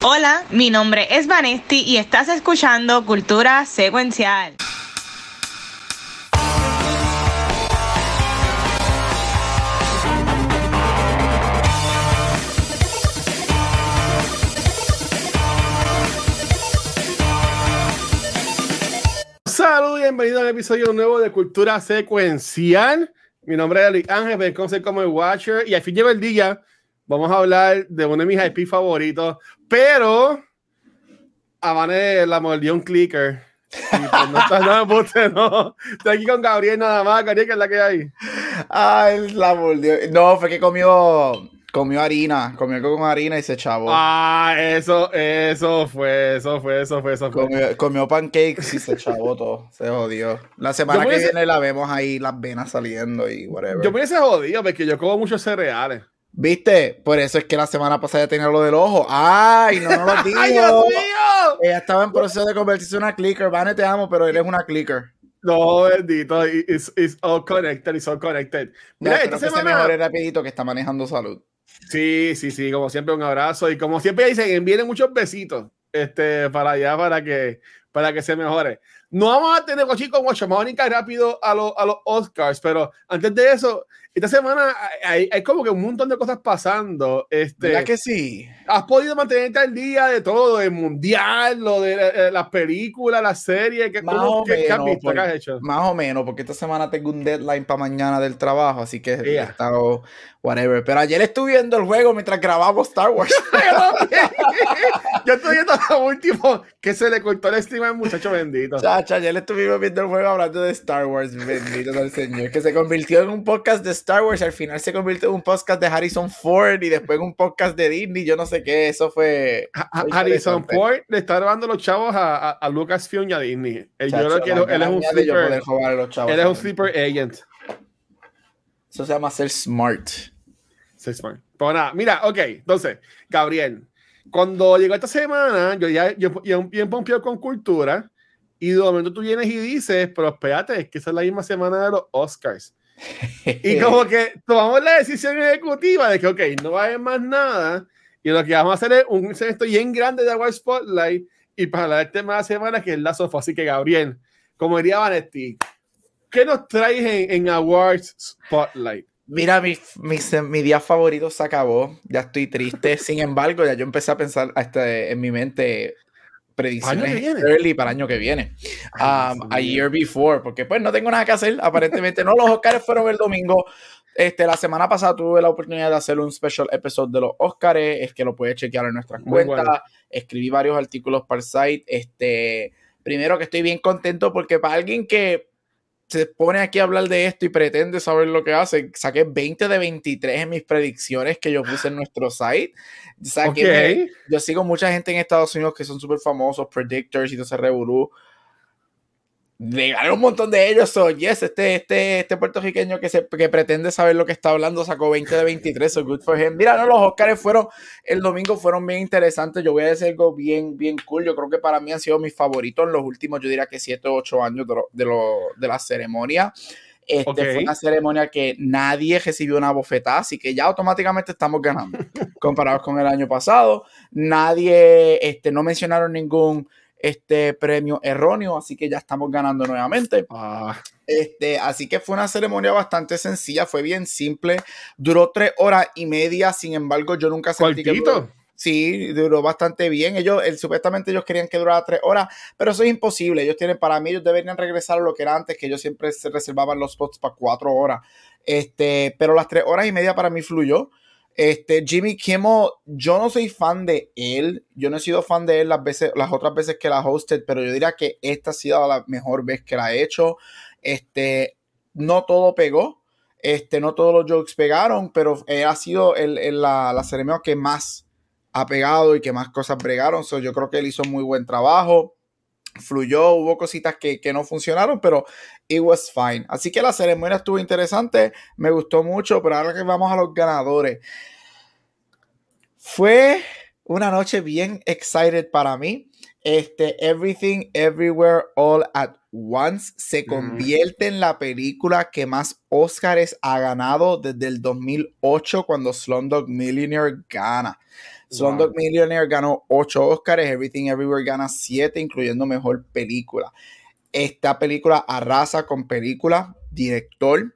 Hola, mi nombre es Vanesti y estás escuchando Cultura Secuencial. Saludos y bienvenidos al episodio nuevo de Cultura Secuencial. Mi nombre es Luis Ángel, me conoce como el Watcher y al fin lleva el día. Vamos a hablar de uno de mis IP favoritos, pero a Vane la mordió un clicker. Y pues no está nada, no, no. Estoy aquí con Gabriel nada más. Gabriel, que es la que hay. Ay, la mordió. No, fue que comió, comió harina, comió con harina y se chavó. Ah, eso, eso fue, eso fue, eso fue, eso fue. Comió, comió pancakes y se chavó todo. Se jodió. La semana que viene la vemos ahí las venas saliendo y whatever. Yo me hubiese jodido porque yo como muchos cereales. ¿Viste? Por eso es que la semana pasada ya tenía lo del ojo. ¡Ay! No nos lo digo. ¡Ay, Dios mío! Ella estaba en proceso de convertirse en una clicker. Vane, te amo, pero eres una clicker. No, bendito. It's, it's all connected, it's all connected. Ya, Mira, espero esta que se semana... mejore rapidito que está manejando salud. Sí, sí, sí, como siempre un abrazo y como siempre dicen, envíen muchos besitos este, para allá para que, para que se mejore. No vamos a tener chicos con Mónica rápido a, los a los Oscars, pero antes de eso, esta semana hay, hay como que un montón de cosas pasando. Este, ¿Verdad que sí? ¿Has podido mantenerte al día de todo, el mundial, lo de eh, las películas, las series? ¿Qué, Más cómo- o qué- qué has menos, visto? ¿Qué has hecho? Más o menos, porque esta semana tengo un deadline para mañana del trabajo, así que he Yeah. estado whatever. Pero ayer estuve viendo el juego mientras grabamos Star Wars. Yo estoy viendo lo último que se le cortó el stream al muchacho bendito. Chacha, ayer estuvimos viendo el juego hablando de Star Wars, bendito sea el Señor, que se convirtió en un podcast de Star Wars al final se convirtió en un podcast de Harrison Ford y después en un podcast de Disney, yo no sé qué, eso fue... Ha- Harrison. Ford le está robando los chavos a, a, a Lucasfilm y a Disney. Yo Chacho, creo que la él, es un yo sleeper, él es un sleeper agent. Eso se llama ser smart. Sí, smart. Pero nada, mira, ok, entonces, Gabriel, cuando llegó esta semana, yo ya yo, yo bien pompeado con cultura, y de momento tú vienes y dices, pero espérate, es que esa es la misma semana de los Oscars. Y como que tomamos la decisión ejecutiva de que, ok, no va a haber más nada, y lo que vamos a hacer es un segmento bien grande de Award Spotlight, y para hablar del tema de la semana, que es la sofá. Así que, Gabriel, como diría Vanetti, ¿qué nos traes en, en Awards Spotlight? Mira, mi, mi, mi día favorito se acabó. Ya estoy triste. Sin embargo, ya yo empecé a pensar hasta en mi mente predicciones viene? early para el año que viene. Um, a year before. Porque pues no tengo nada que hacer. Aparentemente no. Los Oscars fueron el domingo. Este, la semana pasada tuve la oportunidad de hacer un special episode de los Oscars. Es que lo puedes chequear en nuestras Muy cuentas. bueno. Escribí varios artículos para el site. Este, primero que estoy bien contento porque para alguien que se pone aquí a hablar de esto y pretende saber lo que hace, saqué 20 de 23 en mis predicciones que yo puse en nuestro site. Saqué- Ok. Yo sigo mucha gente en Estados Unidos que son súper famosos, predictors y todo ese revolú. Le gané un montón de ellos. So, yes, este, este, este puertorriqueño que, se, que pretende saber lo que está hablando sacó 20 de 23. So good for him. Mira, no, los Oscars fueron, el domingo fueron bien interesantes. Yo voy a decir algo bien, bien cool. Yo creo que para mí han sido mis favoritos en los últimos, yo diría que 7 o 8 años de, lo- de, lo- de la ceremonia. Este, Ok. Fue una ceremonia que nadie recibió una bofetada, así que ya automáticamente estamos ganando comparados con el año pasado. Nadie, este, no mencionaron ningún este, premio erróneo, así que ya estamos ganando nuevamente. Ah, Este, así que fue una ceremonia bastante sencilla, fue bien simple, duró tres horas y media, sin embargo yo nunca sentí que duró-. Sí, duró bastante bien. Ellos, el- supuestamente ellos querían que durara tres horas, pero eso es imposible. Ellos tienen, para mí, ellos deberían regresar a lo que era antes, que ellos siempre se reservaban los spots para cuatro horas. Este, pero las tres horas y media para mí fluyó. Este, Jimmy Kimmel, yo no soy fan de él. Yo no he sido fan de él las veces, las otras veces que la hosted, pero yo diría que esta ha sido la mejor vez que la he hecho. Este, no todo pegó. Este, no todos los jokes pegaron, pero ha sido el, el- la, la ceremonia que más ha pegado y que más cosas bregaron. So, yo creo que él hizo muy buen trabajo. Fluyó, hubo cositas que, que no funcionaron, pero it was fine. Así que la ceremonia estuvo interesante, me gustó mucho, pero ahora que vamos a los ganadores. Fue una noche bien excited para mí. Este, Everything, Everywhere, All at Once se convierte en la película que más Oscars ha ganado desde el 2008 cuando Slumdog Millionaire gana. Slumdog Millionaire ganó 8 Oscars, Everything Everywhere gana 7, incluyendo Mejor Película. Esta película arrasa con película, director,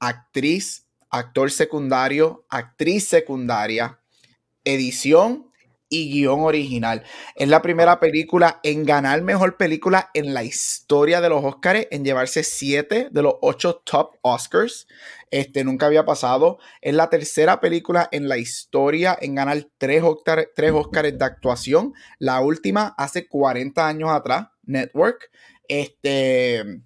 actriz, actor secundario, actriz secundaria, edición y guion original. Es la primera película en ganar mejor película en la historia de los Oscars, en llevarse siete de los ocho top Oscars. Este nunca había pasado. Es la tercera película en la historia en ganar tres, Oscars, tres de actuación. La última hace 40 años atrás, Network. Este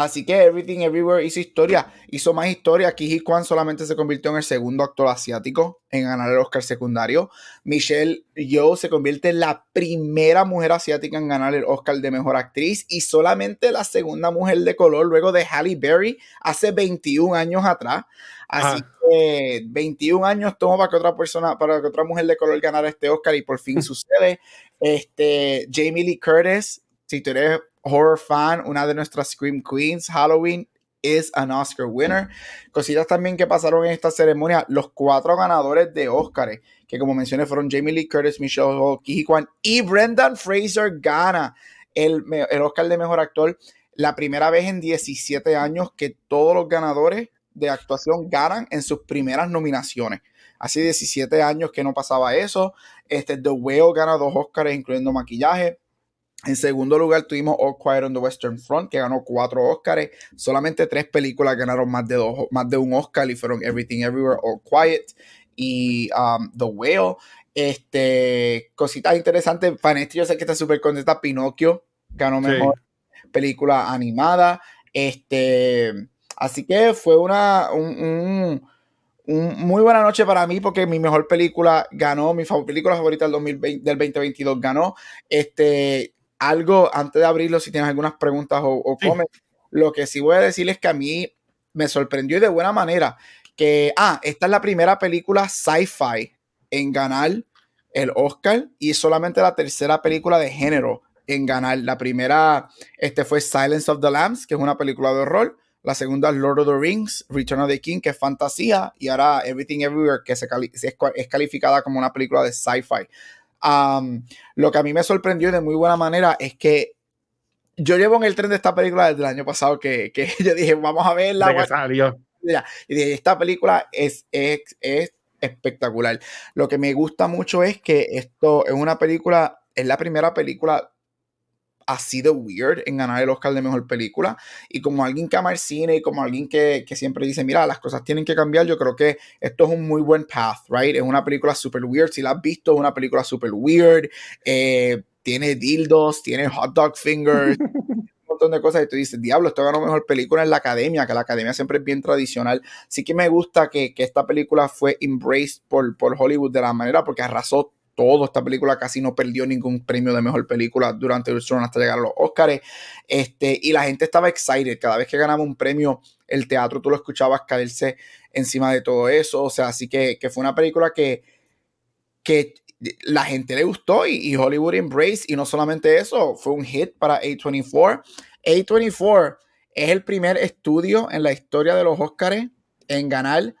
Así que Everything Everywhere hizo historia, hizo más historia. Ki Kwan solamente se convirtió en el segundo actor asiático en ganar el Oscar secundario. Michelle Yeoh se convierte en la primera mujer asiática en ganar el Oscar de mejor actriz y solamente la segunda mujer de color luego de Halle Berry hace 21 años atrás. Así que 21 años tomó para que otra persona, para que otra mujer de color ganara este Oscar y por fin sucede. Este, Jamie Lee Curtis, si tú eres horror fan, una de nuestras Scream Queens, Halloween is an Oscar winner. Cositas también que pasaron en esta ceremonia, los cuatro ganadores de Oscar, que como mencioné fueron Jamie Lee Curtis, Michelle Hall, Kwan y Brendan Fraser gana el, el Oscar de Mejor Actor. La primera vez en 17 años que todos los ganadores de actuación ganan en sus primeras nominaciones. Hace 17 años que no pasaba eso. Este, The Whale gana dos Oscars, incluyendo maquillaje. En segundo lugar tuvimos All Quiet on the Western Front, que ganó cuatro Oscars. Solamente tres películas ganaron más de, dos, más de un Oscar y fueron Everything Everywhere, All Quiet y um, The Whale. Este, cositas interesantes. Panetti, yo sé que está súper contenta. Pinocchio ganó mejor película animada. Este, así que fue una un, muy buena noche para mí porque mi mejor película ganó, mi película favorita del, 2020, del 2022 ganó. Este, algo antes de abrirlo, si tienes algunas preguntas o, o lo que sí voy a decir es que a mí me sorprendió y de buena manera que, ah, esta es la primera película sci-fi en ganar el Oscar y solamente la tercera película de género en ganar. La primera este fue Silence of the Lambs, que es una película de horror. La segunda es Lord of the Rings, Return of the King, que es fantasía. Y ahora Everything Everywhere, que se es calificada como una película de sci-fi lo que a mí me sorprendió de muy buena manera es que yo llevo en el tren de esta película desde el año pasado que, que yo dije, vamos a verla. Y dije, esta película es, es, es espectacular. Lo que me gusta mucho es que esto es una película, es la primera película así de weird en ganar el Oscar de Mejor Película. Y como alguien que ama el cine y como alguien que, siempre dice, mira, las cosas tienen que cambiar, yo creo que esto es un muy buen path, right? Es una película super weird. Si la has visto, es una película super weird. Eh, tiene dildos, tiene hot dog fingers. un montón de cosas y tú dices, diablo, esto ganó mejor película en la academia, que la academia siempre es bien tradicional. Sí que me gusta que, esta película fue embraced por, por Hollywood de la manera porque arrasó todo. Esta película casi no perdió ningún premio de mejor película durante el hasta llegar a los Oscars. Este, y la gente estaba excited. Cada vez que ganaba un premio, el teatro tú lo escuchabas caerse encima de todo eso. O sea, así que, fue una película que, que la gente le gustó y, Hollywood embrace. Y no solamente eso, fue un hit para A24. A24 es el primer estudio en la historia de los Oscars en ganar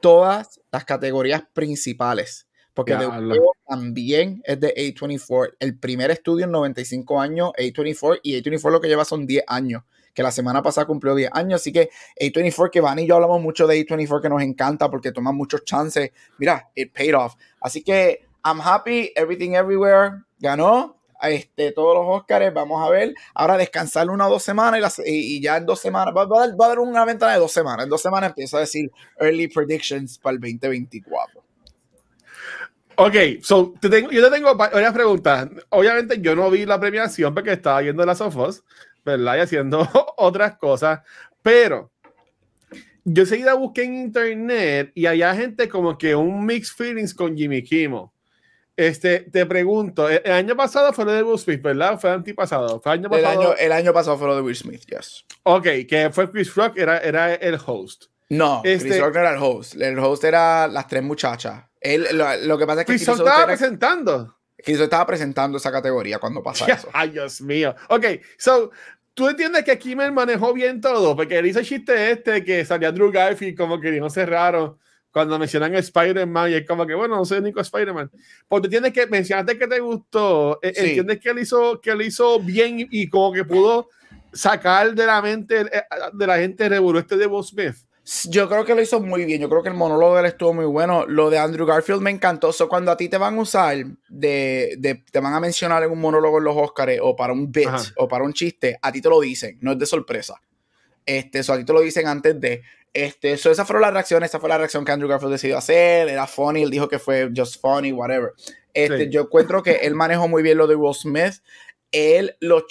todas las categorías principales. Porque The también es de A24. El primer estudio en 95 años, A24, y A24 lo que lleva son 10 años, que la semana pasada cumplió 10 años. Así que A24, que Van y yo hablamos mucho de A24, que nos encanta porque toma muchos chances. Mira, it paid off. Así que I'm happy, Everything Everywhere ganó. Este, todos los Oscars, vamos a ver. Ahora descansar una o dos semanas y, ya en dos semanas, va, va, a haber una ventana de dos semanas. En dos semanas empiezo a decir early predictions para el 2024. Ok, so, te tengo, yo te tengo varias preguntas. Obviamente yo no vi la premiación porque estaba viendo las Sofos, ¿verdad? Y haciendo otras cosas, pero yo seguida busqué en internet y había gente como que un mixed feelings con Jimmy Kimmel. Este, te pregunto, el, año pasado fue lo de Will Smith, ¿verdad? Fue el antipasado. Fue el, año pasado? El, año, el año pasado fue lo de Will Smith, yes. Ok, que fue Chris Rock, era, era el host. No, Chris este Rock era el host. El host era las tres muchachas lo, que pasa es que Chris estaba presentando. Chris estaba presentando esa categoría cuando pasa eso. Ay, Dios mío. Ok, so, tú entiendes que Kimmel manejó bien todo, porque él hizo el chiste este que salía Drew Garfield como que no cerraron cuando mencionan Spider-Man y es como que, bueno, no soy único Spider-Man. Porque entiendes que mencionaste que te gustó, e, entiendes que él hizo, que él hizo bien y como que pudo sacar de la mente eh, de la gente revolú este de Will Smith. Yo creo que lo hizo muy bien. Yo creo que el monólogo de él estuvo muy bueno. Lo de Andrew Garfield me encantó. So, cuando a ti te van a usar, de, de te van a mencionar en un monólogo en los Oscars o para un bit o para un chiste, a ti te lo dicen, no es de sorpresa. Este, eso a ti te lo dicen antes de. Este, so, esa fue la reacción, esa fue la reacción que Andrew Garfield decidió hacer. Era funny, él dijo que fue just funny, whatever. Este, Yo encuentro que él manejó muy bien lo de Will Smith. Él lo.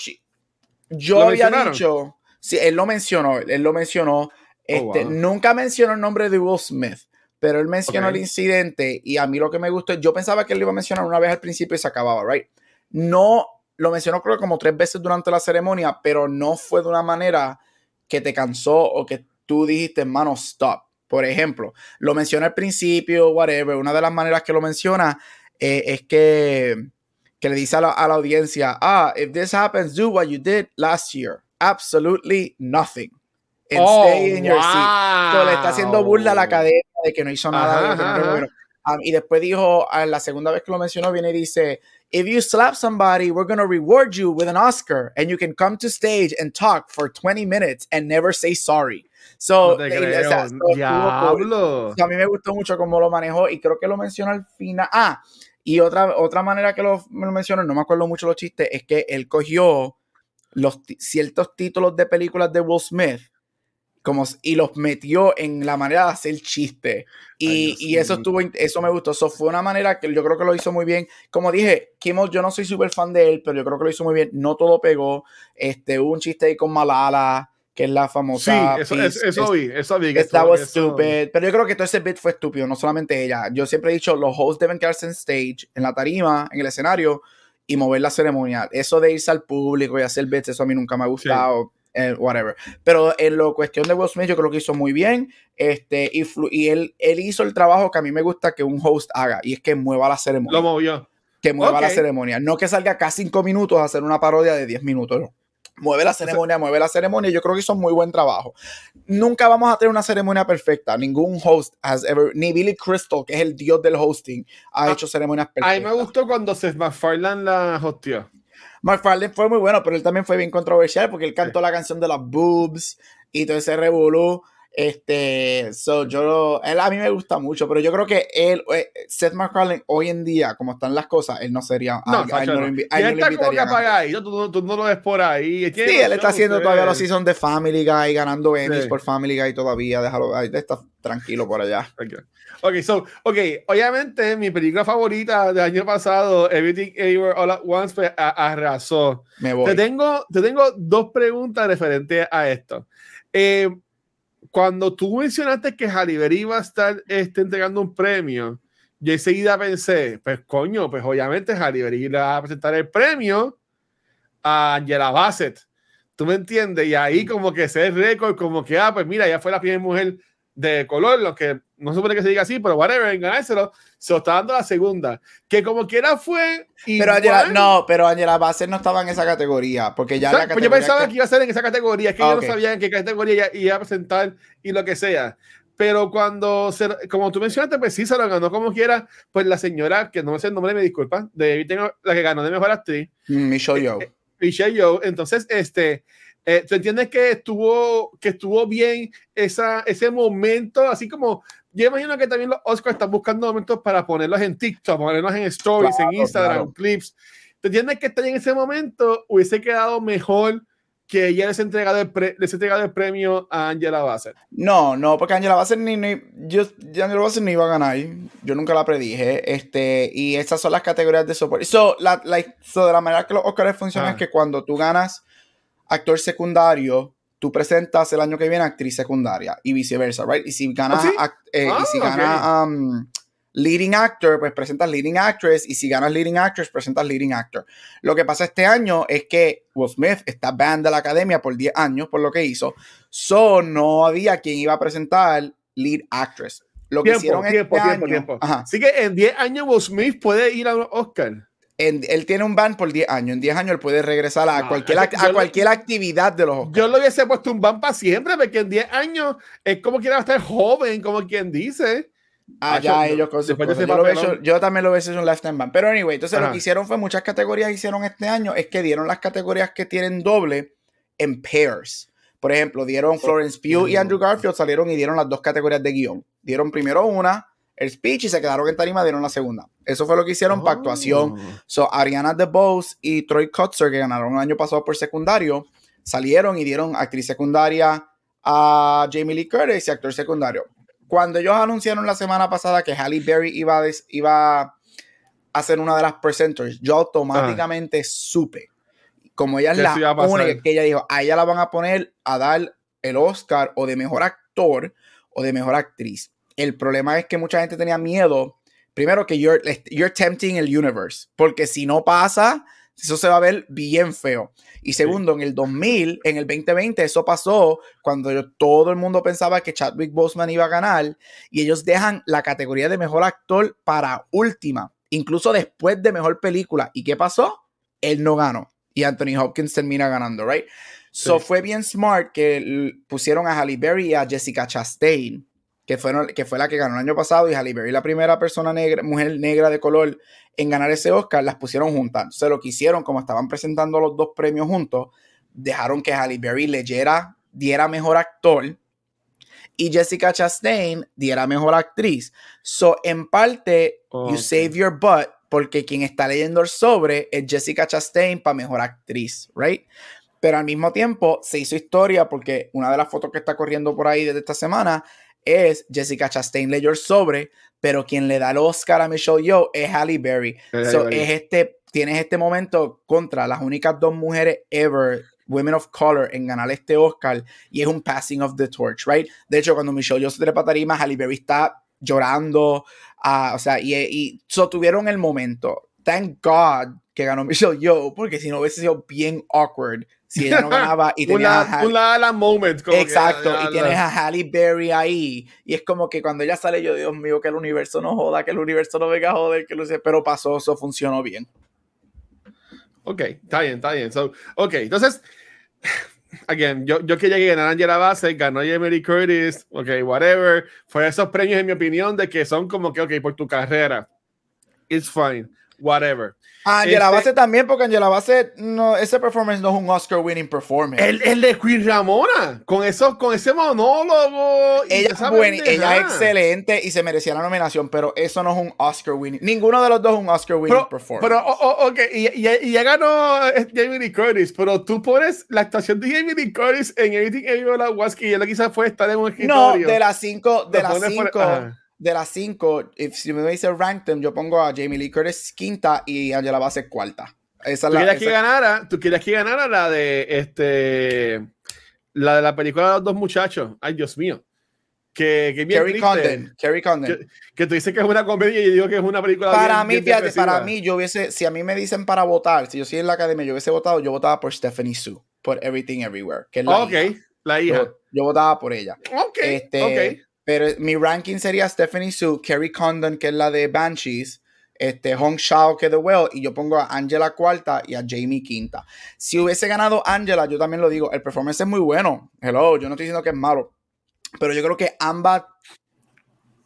Yo había dicho. Sí, él lo mencionó, él lo mencionó Oh, este, Nunca mencionó el nombre de Will Smith, pero él mencionó el incidente y a mí lo que me gustó, yo pensaba que él lo iba a mencionar una vez al principio y se acababa, ¿right? No, lo mencionó creo como tres veces durante la ceremonia, pero no fue de una manera que te cansó o que tú dijiste, hermano, stop. Por ejemplo, lo menciona al principio, whatever. Una de las maneras que lo menciona eh, es que, que le dice a la, a la audiencia, ah, if this happens, do what you did last year. Absolutely nothing oh, stay in your seat. le está haciendo burla a la academia de que no hizo nada. Um, y después dijo, la segunda vez que lo mencionó, viene y dice, if you slap somebody, we're going to reward you with an Oscar and you can come to stage and talk for 20 minutes and never say sorry. So, no o sea, so, a mí me gustó mucho cómo lo manejó y creo que lo mencionó al final. Ah, y otra, otra manera que lo, lo mencionó, no me acuerdo mucho los chistes, es que él cogió los ciertos títulos de películas de Will Smith como, y los metió en la manera de hacer chiste. Y, y eso estuvo, eso me gustó. Eso fue una manera que yo creo que lo hizo muy bien. Como dije, Kimmel, yo no soy súper fan de él, pero yo creo que lo hizo muy bien. No todo pegó. Este, hubo un chiste ahí con Malala, que es la famosa. Sí, eso, eso, vi, eso vi. Que estaba stupid. Pero yo creo que todo ese bit fue estúpido, no solamente ella. Yo siempre he dicho, los hosts deben quedarse en stage, en la tarima, en el escenario, y mover la ceremonial. Eso de irse al público y hacer bits, eso a mí nunca me ha gustado. Eh, whatever. Pero en lo cuestión de Will Smith, yo creo que hizo muy bien. Este, y, y él, él hizo el trabajo que a mí me gusta que un host haga, y es que mueva la ceremonia. Lo movió. Que mueva la ceremonia. No que salga cada cinco minutos a hacer una parodia de 10 minutos. Mueve la ceremonia, mueve la ceremonia. Yo creo que hizo muy buen trabajo. Nunca vamos a tener una ceremonia perfecta. Ningún host has ever, ni Billy Crystal, que es el dios del hosting, ha ah, hecho ceremonias perfectas. A mí me gustó cuando Seth MacFarlane la hostió. McFarlane fue muy bueno, pero él también fue bien controversial porque él cantó la canción de las boobs y todo ese revolú. Este, so yo, él a mí me gusta mucho, pero yo creo que él, eh, Seth MacFarlane, hoy en día, como están las cosas, él no sería. No, a, él no, Lo, está como que tú, no lo ves por ahí. Sí, él está haciendo todavía los seasons de Family Guy, ganando Emmys por Family Guy todavía. Déjalo, ahí está tranquilo por allá. Ok, so, ok, obviamente mi película favorita del año pasado, Everything Everywhere All at Once, pues arrasó. Me voy. Te tengo, te tengo dos preguntas referentes a esto. Eh, cuando tú mencionaste que Halle iba a estar este, entregando un premio, yo enseguida pensé, pues coño, pues obviamente le va a presentar el premio a Angela Bassett. ¿Tú me entiendes? Y ahí como que se récord, como que, ah, pues mira, ya fue la primera mujer de color, lo que no supone que se diga así, pero whatever, en ganárselo, se lo está dando la segunda. Que como quiera fue. Pero Angela, no, pero Angela Bassett no estaba en esa categoría, porque ya la pues yo pensaba que... iba a ser en esa categoría, es que yo no sabía en qué categoría iba a presentar y lo que sea. Pero cuando, se, como tú mencionaste, pues sí se lo ganó como quiera, pues la señora, que no me sé el nombre, me disculpa, de tengo la que ganó de mejor actriz. Mm, Michelle Yeoh. Eh, Michelle Yeoh. Entonces, este eh, ¿Tú entiendes que estuvo, que estuvo bien esa, ese momento? Así como yo imagino que también los Oscars están buscando momentos para ponerlos en TikTok, ponerlos en stories, en Instagram, clips. ¿Tú entiendes que está en ese momento hubiese quedado mejor que ella les entregado el, les entregado el premio a Angela Bassett? No, no, porque Angela Bassett ni, ni yo, Angela Bassett ni iba a ganar. Yo nunca la predije. Este, y estas son las categorías de soporte. So, la, la, so, de la manera que los Oscars funcionan es ah. que cuando tú ganas actor secundario, tú presentas el año que viene actriz secundaria y viceversa, right? Y si gana, ¿Ah, eh, y si ah, gana um, leading actor, pues presentas leading actress y si ganas leading actress, presentas leading actor. Lo que pasa este año es que Will Smith está banned de la academia por 10 años por lo que hizo, so no había quien iba a presentar lead actress. Lo que hicieron tiempo, este tiempo, año, tiempo. Así que en 10 años Will Smith puede ir a un Oscar. Él tiene un ban por 10 años. En 10 años él puede regresar a, No, cualquier, a cualquier actividad de los Oscars. Yo lo hubiese puesto un ban para siempre, porque en 10 años es como quien va a estar joven, como quien dice. Allá Ah, yo- ellos con Yo, lo hecho- yo también lo hubiese hecho un lifetime ban. Pero anyway, entonces lo Ajá. que hicieron fue muchas categorías que hicieron este año es que dieron las categorías que tienen doble en pairs. Por ejemplo, dieron Florence Pugh y Andrew Garfield salieron y dieron las dos categorías de guion. Dieron primero una, el speech, y se quedaron en tarima, dieron la segunda. Eso fue lo que hicieron para actuación. Oh. So, Ariana DeBose y Troy Kotzer, que ganaron el año pasado por secundario, salieron y dieron actriz secundaria a Jamie Lee Curtis y actor secundario. Cuando ellos anunciaron la semana pasada que Halle Berry iba a, des- iba a ser una de las presenters, yo automáticamente supe. Como ella es la única que ella dijo, a ella la van a poner a dar el Oscar o de mejor actor o de mejor actriz. El problema es que mucha gente tenía miedo primero que you're, you're tempting el universe, porque si no pasa, eso se va a ver bien feo. Y segundo, en el 2000, en el 2020, eso pasó cuando yo- todo el mundo pensaba que Chadwick Boseman iba a ganar y ellos dejan la categoría de mejor actor para última, incluso después de mejor película. ¿Y qué pasó? Él no ganó y Anthony Hopkins termina ganando, right? So fue bien smart que pusieron a Halle Berry y a Jessica Chastain que, fueron, que fue la que ganó el año pasado, y Halle Berry, la primera persona negra, mujer negra de color en ganar ese Oscar, las pusieron juntas. Entonces lo que hicieron, como estaban presentando los dos premios juntos, dejaron que Halle Berry leyera, diera mejor actor y Jessica Chastain diera mejor actriz. So, en parte, you save your butt porque quien está leyendo el sobre es Jessica Chastain para mejor actriz, right? Pero al mismo tiempo se hizo historia porque una de las fotos que está corriendo por ahí desde esta semana es Jessica Chastain leyó el sobre, pero quien le da el Oscar a Michelle Yeoh es Halle Berry. Es So, es este, tienes este momento contra las únicas dos mujeres ever, women of color, en ganar este Oscar y es un passing of the torch, right? De hecho, cuando Michelle Yeoh se trepa tarima, Halle Berry está llorando, ah, o sea, y, y so, tuvieron el momento. Thank God que ganó Michelle Yeoh, porque si no hubiese sido bien awkward si ella no ganaba y tenía un la, la moment. como que, Exacto, ah, y tienes a Halle Berry ahí. Y es como que cuando ella sale, yo, Dios mío, que el universo no joda, que el universo no venga a joder, que lo sé. Pero pasó, eso funcionó bien. Ok, está bien, está bien. So, ok, entonces, again, yo, yo quería que ganara Angela Bassett, ganó Lee Curtis, ok, whatever. Fue esos premios, en mi opinión, de que son como que, ok, por tu carrera. It's fine, whatever. Angela Este- Bassett también, porque Angela Bassett, no, ese performance no es un Oscar winning performance. El, el de Queen Ramona, con, eso, con ese monólogo. y ella, es buena, ella es excelente y se merecía la nominación, pero eso no es un Oscar winning. Ninguno de los dos es un Oscar winning Pero, performance. pero oh, oh, ok, y, y- y ya ganó eh, Jamie Lee Curtis, pero tú pones la actuación de Jamie Lee Curtis en Everything Everywhere All at Once, que ella quizás fue estar en un no, escritorio. de las cinco, de las por- cinco. De las cinco, if, si me dice rank them, yo pongo a Jamie Lee Curtis quinta y Angela Bassett cuarta. Esa es Tú la, querías que esa- ganara, tú querías que ganara la de este la de la película de los dos muchachos. Ay, Dios mío. Que, que bien Kerry. Condon, Kerry Condon. Que, que tú dices que es una comedia y yo digo que es una película Para bien- mí, bien fíjate, para mí, yo hubiese, si a mí me dicen para votar, si yo soy en la academia, yo hubiese votado, yo votaba por Stephanie Sue, por Everything Everywhere, que es la Ok, hija. la hija. Yo, yo votaba por ella. Ok, Este, ok. Pero mi ranking sería Stephanie Sue, Kerry Condon, que es la de Banshees, este, Hong Shao, que es The Well, y yo pongo a Angela cuarta y a Jamie quinta. Si hubiese ganado Angela, yo también lo digo, el performance es muy bueno. Hello, yo no estoy diciendo que es malo, pero yo creo que ambas,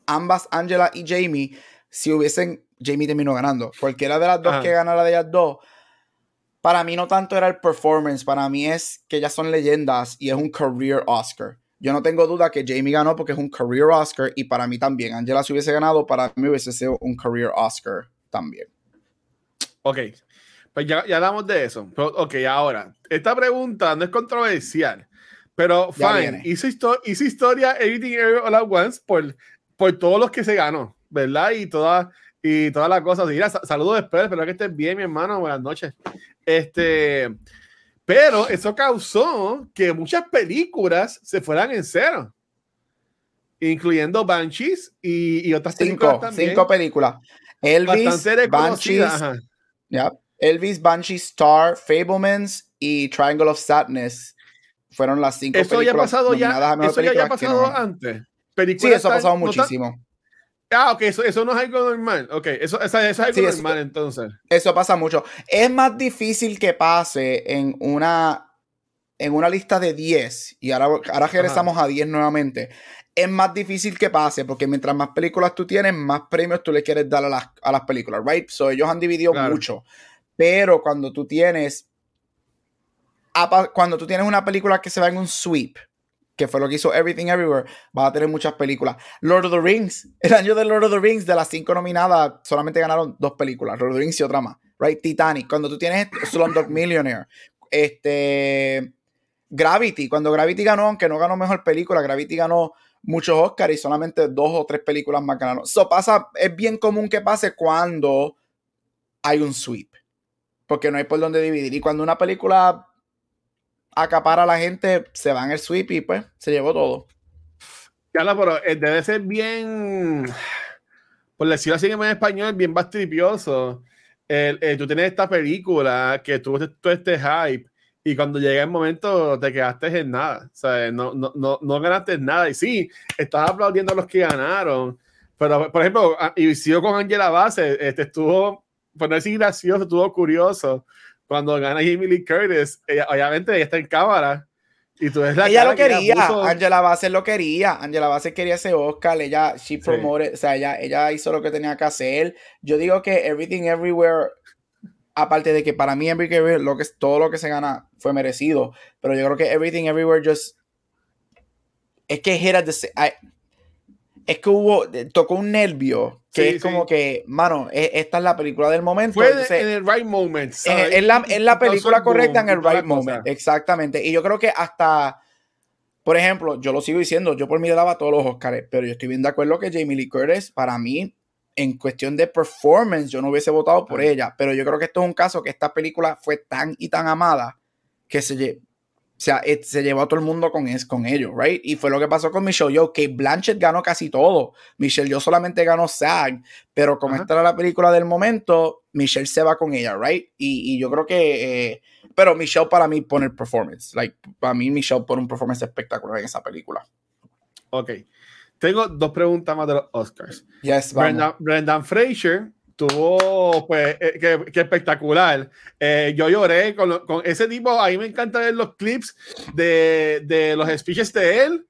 ambas Angela y Jamie, si hubiesen, Jamie terminó ganando. Cualquiera de las dos Ajá. que ganara de ellas dos, para mí no tanto era el performance, para mí es que ellas son leyendas y es un career Oscar. Yo no tengo duda que Jamie ganó porque es un career Oscar y para mí también. Angela si hubiese ganado, para mí hubiese sido un career Oscar también. Ok, pues ya, ya hablamos de eso. Pero, ok, ahora, esta pregunta no es controversial, pero fine, hizo, histo- hizo historia Everything All at Once por, por todos los que se ganó, ¿verdad? Y todas y todas las cosas. Mira, saludos después, espero que estés bien, mi hermano, buenas noches. Este, pero eso causó que muchas películas se fueran en cero, incluyendo Banshees y, y otras películas Cinco, también. cinco películas. Elvis, Banshees, Elvis, Banshee, Star, Fablemans y Triangle of Sadness fueron las cinco Eso ya ha películas pasado ya, nominadas a mejor eso ya, ya ha película que pasado no antes. Sí, eso ha tan- pasado no tan- muchísimo. Ah, ok, eso, eso no es algo normal. Ok, eso, eso, eso es algo Sí, normal entonces. Eso pasa mucho. Es más difícil que pase en una, en una lista de 10, y ahora, ahora regresamos a 10 nuevamente. Es más difícil que pase porque mientras más películas tú tienes, más premios tú le quieres dar a las, a las películas, ¿right? So ellos han dividido Claro. mucho. Pero cuando tú tienes. Cuando tú tienes una película que se va en un sweep, que fue lo que hizo Everything Everywhere, vas a tener muchas películas. Lord of the Rings, el año de Lord of the Rings, de las cinco nominadas, solamente ganaron dos películas, Lord of the Rings y otra más, right? Titanic, cuando tú tienes Slumdog Millionaire, este, Gravity, cuando Gravity ganó, aunque no ganó mejor película, Gravity ganó muchos Oscars y solamente dos o tres películas más ganaron. Eso pasa, es bien común que pase cuando hay un sweep, porque no hay por dónde dividir. Y cuando una película acapara a la gente, se va en el sweep y pues se llevó todo. Carla, pero eh, debe ser bien, por decirlo así en español, bien bastripioso. El, eh, tú tienes esta película que tuvo todo este hype y cuando llega el momento te quedaste en nada. O sea, no, no, no, no ganaste nada. Y sí, estás aplaudiendo a los que ganaron. Pero, por ejemplo, y con Angela Bassett, este estuvo, por no decir gracioso, estuvo curioso. Cuando gana Jamie Lee Curtis, ella- obviamente ella está en cámara. Y tú ves la ella lo que ella quería, puso. Angela Bassett lo quería, Angela Bassett quería ese Oscar, ella, she Sí. promoted, o sea, ella, ella hizo lo que tenía que hacer. Yo digo que Everything Everywhere, aparte de que para mí Everything Everywhere, lo que, todo lo que se gana fue merecido, pero yo creo que Everything Everywhere just, es que hit at the sa- I- es que hubo, tocó un nervio, que Sí, es sí. como que, mano, e- esta es la película del momento. Fue entonces- en el right moment. es, ¿sabes? es la, es la película el correcta en boom el toda la right cosa. moment. Exactamente. Y yo creo que hasta, por ejemplo, yo lo sigo diciendo, yo por mí le daba todos los Oscars, pero yo estoy bien de acuerdo que Jamie Lee Curtis, para mí, en cuestión de performance, yo no hubiese votado por Ah. ella. Pero yo creo que esto es un caso que esta película fue tan y tan amada que se, o sea, eh, se llevó a todo el mundo con, es, con ello, right? Y fue lo que pasó con Michelle Yeoh, que Blanchett ganó casi todo. Michelle Yeoh solamente ganó SAG, pero como Ajá. esta era la película del momento, Michelle se va con ella, right? Y, y yo creo que, eh, pero Michelle para mí pone el performance, like, para mí Michelle pone un performance espectacular en esa película. Ok. Tengo dos preguntas más de los Oscars. Yes. Brendan, Brendan Fraser tuvo, pues, eh, que, que espectacular. Eh, yo lloré con, lo- con ese tipo. A mí me encanta ver los clips de, de los speeches de él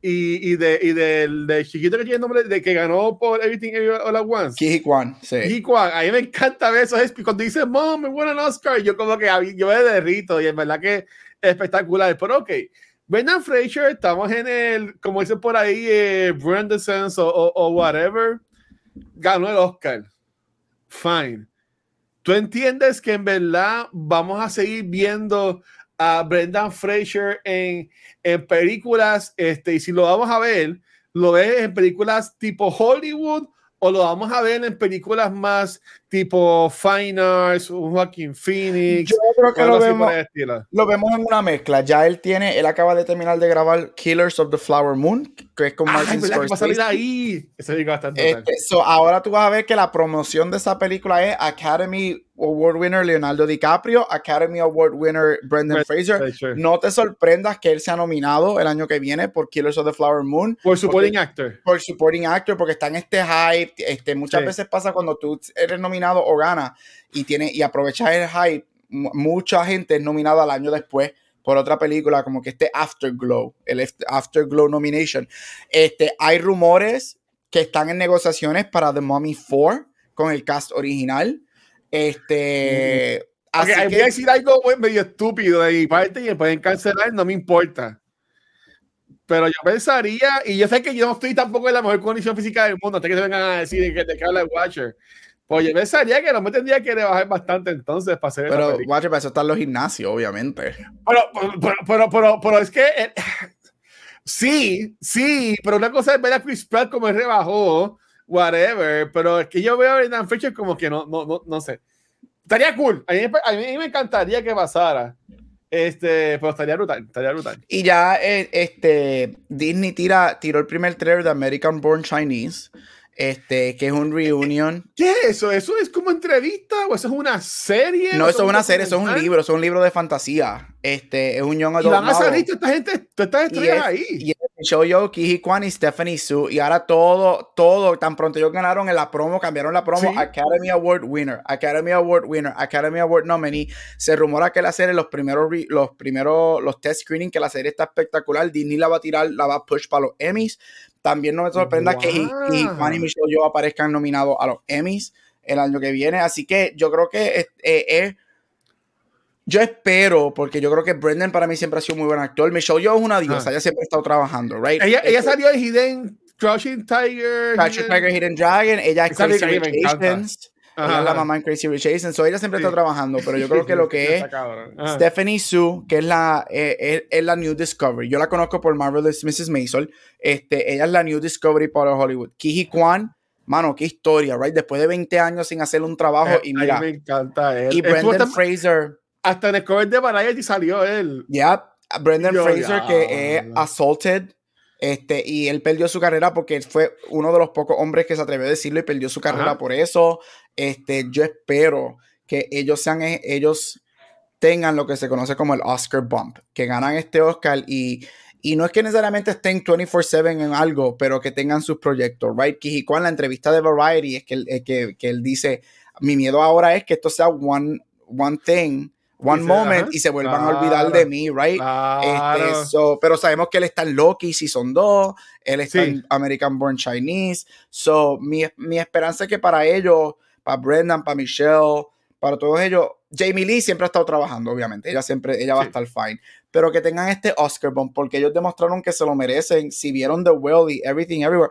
y, y, de, y del, del chiquito que tiene el nombre de que ganó por Everything Everywhere All at Once. Ki Kwan, sí. Y Kwan, a mí me encanta ver esos speeches. Cuando dice, Mom, me buena Oscar, yo como que yo me derrito y en verdad que es espectacular. Pero ok, Brendan Fraser, estamos en el, como dicen por ahí, eh, Brandon Sense o, o, o whatever, ganó el Oscar. Fine. ¿Tú entiendes que en verdad vamos a seguir viendo a Brendan Fraser en, en películas, este, y si lo vamos a ver, lo ves en películas tipo Hollywood o lo vamos a ver en películas más tipo Fine Arts, un Joaquin Phoenix, Yo creo que lo vemos, lo vemos en una mezcla. Ya él tiene, él acaba de terminar de grabar Killers of the Flower Moon, que es con Ay, Martin ¿verdad que va a salir Scorsese. ahí. Eso digo bastante. Este, so, ahora tú vas a ver que la promoción de esa película es Academy Award winner Leonardo DiCaprio, Academy Award winner Brendan Fraser. Fraser. No te sorprendas que él sea nominado el año que viene por Killers of the Flower Moon Por supporting actor. por supporting actor porque está en este hype. Este, muchas Sí. veces pasa cuando tú eres nominado o ganas y tiene y aprovechas el hype. mu- Mucha gente es nominada al año después por otra película como que este Afterglow, el After- Afterglow nomination. Este, hay rumores que están en negociaciones para The Mummy 4 con el cast original. Este, Ok, así que- voy a decir algo medio estúpido de mi parte y me pueden cancelar, no me importa. Pero yo pensaría, y yo sé que yo no estoy tampoco en la mejor condición física del mundo, hasta que se vengan a decir que te habla el Watcher. Pues yo pensaría que no me tendría que rebajar bastante entonces para hacer pero. Watcher, para eso están los gimnasios, obviamente. Pero, pero, pero, pero, pero es que eh, sí, sí, pero una cosa es ver a Chris Pratt como él rebajó, whatever, pero es que yo veo a Brendan Fraser como que no, no, no, no sé. Estaría cool, a mí, a mí me encantaría que pasara, este, pero estaría brutal, estaría brutal. Y ya eh, este, Disney tira, tiró el primer trailer de American Born Chinese, este, que es un reunion. ¿Qué es eso? ¿Eso es como entrevista o eso es una serie? No, ¿O eso es un una serie, eso es un libro, eso es un libro de fantasía. Este, es un young Y adult van a salir toda esta gente, todas estas Y estrellas es- ahí. y es Yeoh, Kihi Kwan y Stephanie Su. Y ahora todo, todo, tan pronto ellos ganaron en la promo, cambiaron la promo, Sí. Academy Award winner, Academy Award winner, Academy Award nominee. Se rumora que la serie, los primeros, los primeros, los test screening, que la serie está espectacular. Disney la va a tirar, la va a push para los Emmys. También no me sorprenda que Kwan y Michelle Yeoh aparezcan nominados a los Emmys el año que viene. Así que yo creo que es, eh, es- yo espero, porque yo creo que Brendan para mí siempre ha sido muy buen actor. Michelle Yeoh es una diosa, Ah. ella siempre ha estado trabajando, right? Ella, ella Este, salió en Hidden Crouching Tiger. Crouching Hidden- Tiger, Hidden Dragon, ella es Crazy Rich. Asians, ella es la mamá en Crazy Rich Asians, so ella siempre Sí. está trabajando, pero yo creo que lo que es. Stephanie Su, que es la, eh, es, es la New Discovery. Yo la conozco por Marvelous Mrs. Maisel. Este, ella es la New Discovery para Hollywood. Kihi Kwan, mano, qué historia, right? Después de 20 años sin hacer un trabajo Eh, y mira, me encanta él. y Estuvo Brendan hasta, Fraser, hasta en el cover de Variety salió él. ya, Brendan Fraser que es assaulted. Este, y él perdió su carrera porque fue uno de los pocos hombres que se atrevió a decirlo y perdió su carrera Ajá. por eso. Este, yo espero que ellos sean, eh, ellos tengan lo que se conoce como el Oscar bump, que ganan este Oscar y, y no es que necesariamente estén 24/7 en algo, pero que tengan sus proyectos, right? Kijiko en la entrevista de Variety es que, él- eh, que, que él dice, mi miedo ahora es que esto sea one, one thing, one Dice, moment ajá, y se vuelvan a olvidar de mí, right? Claro. Este, so, pero sabemos que él está en Loki Season 2, él está Sí. en American Born Chinese. So, mi, mi esperanza es que para ellos, para Brendan, para Michelle, para todos ellos, Jamie Lee siempre ha estado trabajando, obviamente. Ella siempre, ella va a estar fine. Pero que tengan este Oscar bump, porque ellos demostraron que se lo merecen. Si vieron The Well y Everything Everywhere.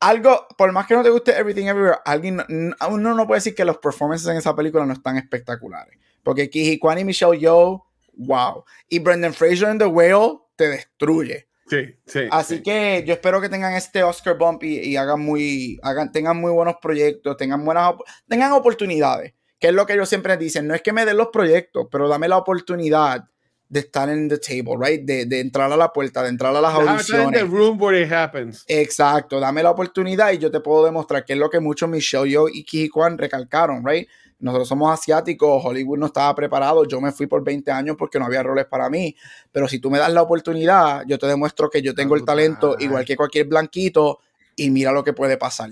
Algo, por más que no te guste Everything Everywhere, alguien, uno no puede decir que los performances en esa película no están espectaculares. Porque Kiji Kwan y Michelle Yeoh, wow. Y Brendan Fraser en The Whale te destruye. Sí, sí. Así sí. que yo espero que tengan este Oscar bump y, y hagan muy, hagan, tengan muy buenos proyectos, tengan buenas, tengan oportunidades, que es lo que ellos siempre dicen. No es que me den los proyectos, pero dame la oportunidad de estar en the table, right? De, de entrar a la puerta, de entrar a las audiciones. the room where it happens. Exacto, dame la oportunidad y yo te puedo demostrar que es lo que muchos Michelle Yo y Kiji Kwan recalcaron, right? Nosotros somos asiáticos, Hollywood no estaba preparado, yo me fui por 20 años porque no había roles para mí, pero si tú me das la oportunidad, yo te demuestro que yo tengo el talento igual que cualquier blanquito y mira lo que puede pasar.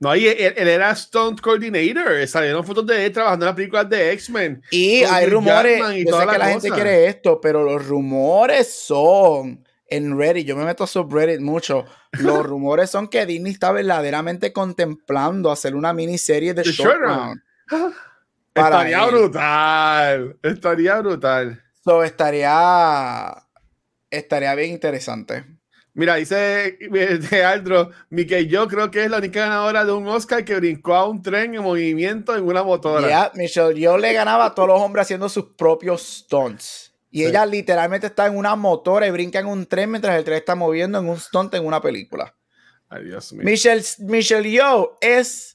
No, y él, él era stunt coordinator. Salieron fotos de él trabajando en las películas de X-Men. Y hay rumores, y yo sé que la gente quiere esto, pero los rumores son en Reddit, yo me meto a subreddit mucho, los rumores son que Disney está verdaderamente contemplando hacer una miniserie de The Short Short Round. Estaría él. brutal. Estaría brutal. So, estaría, estaría bien interesante. Mira, dice de Aldro, Mickey, yo creo que es la única ganadora de un Oscar que brincó a un tren en movimiento en una motora. Ya, Michelle, yo le ganaba a todos los hombres haciendo sus propios stunts. Y Sí. ella literalmente está en una motora y brinca en un tren mientras el tren está moviendo en un stunt en una película. Ay, Dios mío. Michelle, Michelle Yeoh es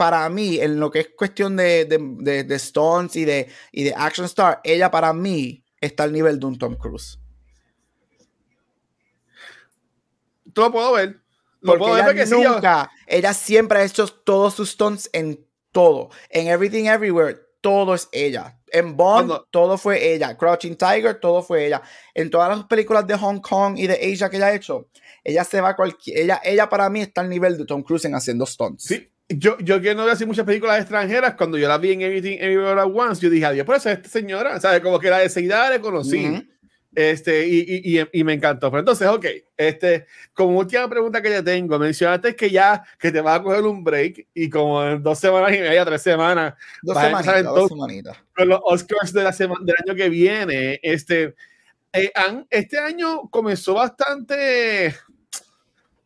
para mí, en lo que es cuestión de, de, de- de stunts y de, y de action star, ella para mí está al nivel de un Tom Cruise. Tú lo puedo ver. Lo Porque puedo ver ella porque sí, yo- nunca, ella siempre ha hecho todos sus stunts en todo. En Everything Everywhere, todo es ella. En Bond, todo fue ella. Crouching Tiger, todo fue ella. En todas las películas de Hong Kong y de Asia que ella ha hecho, ella se va a cualquier. Ella, ella para mí está al nivel de Tom Cruise en haciendo stunts. Sí, yo, yo que no veo así muchas películas extranjeras, cuando yo la vi en Everything Everywhere at Once, yo dije, adiós, pero esa es esta señora, ¿sabes? Como que la de seguida la conocí. Ujú. Este, y, y, y, y me encantó. Pero entonces, ok, este, como última pregunta que ya tengo, mencionaste que ya que te vas a coger un break y como en dos semanas y media, tres semanas, Dos semanitas, dos semanitas. con los Oscars de la semana, del año que viene. Este, eh, han- este año comenzó bastante,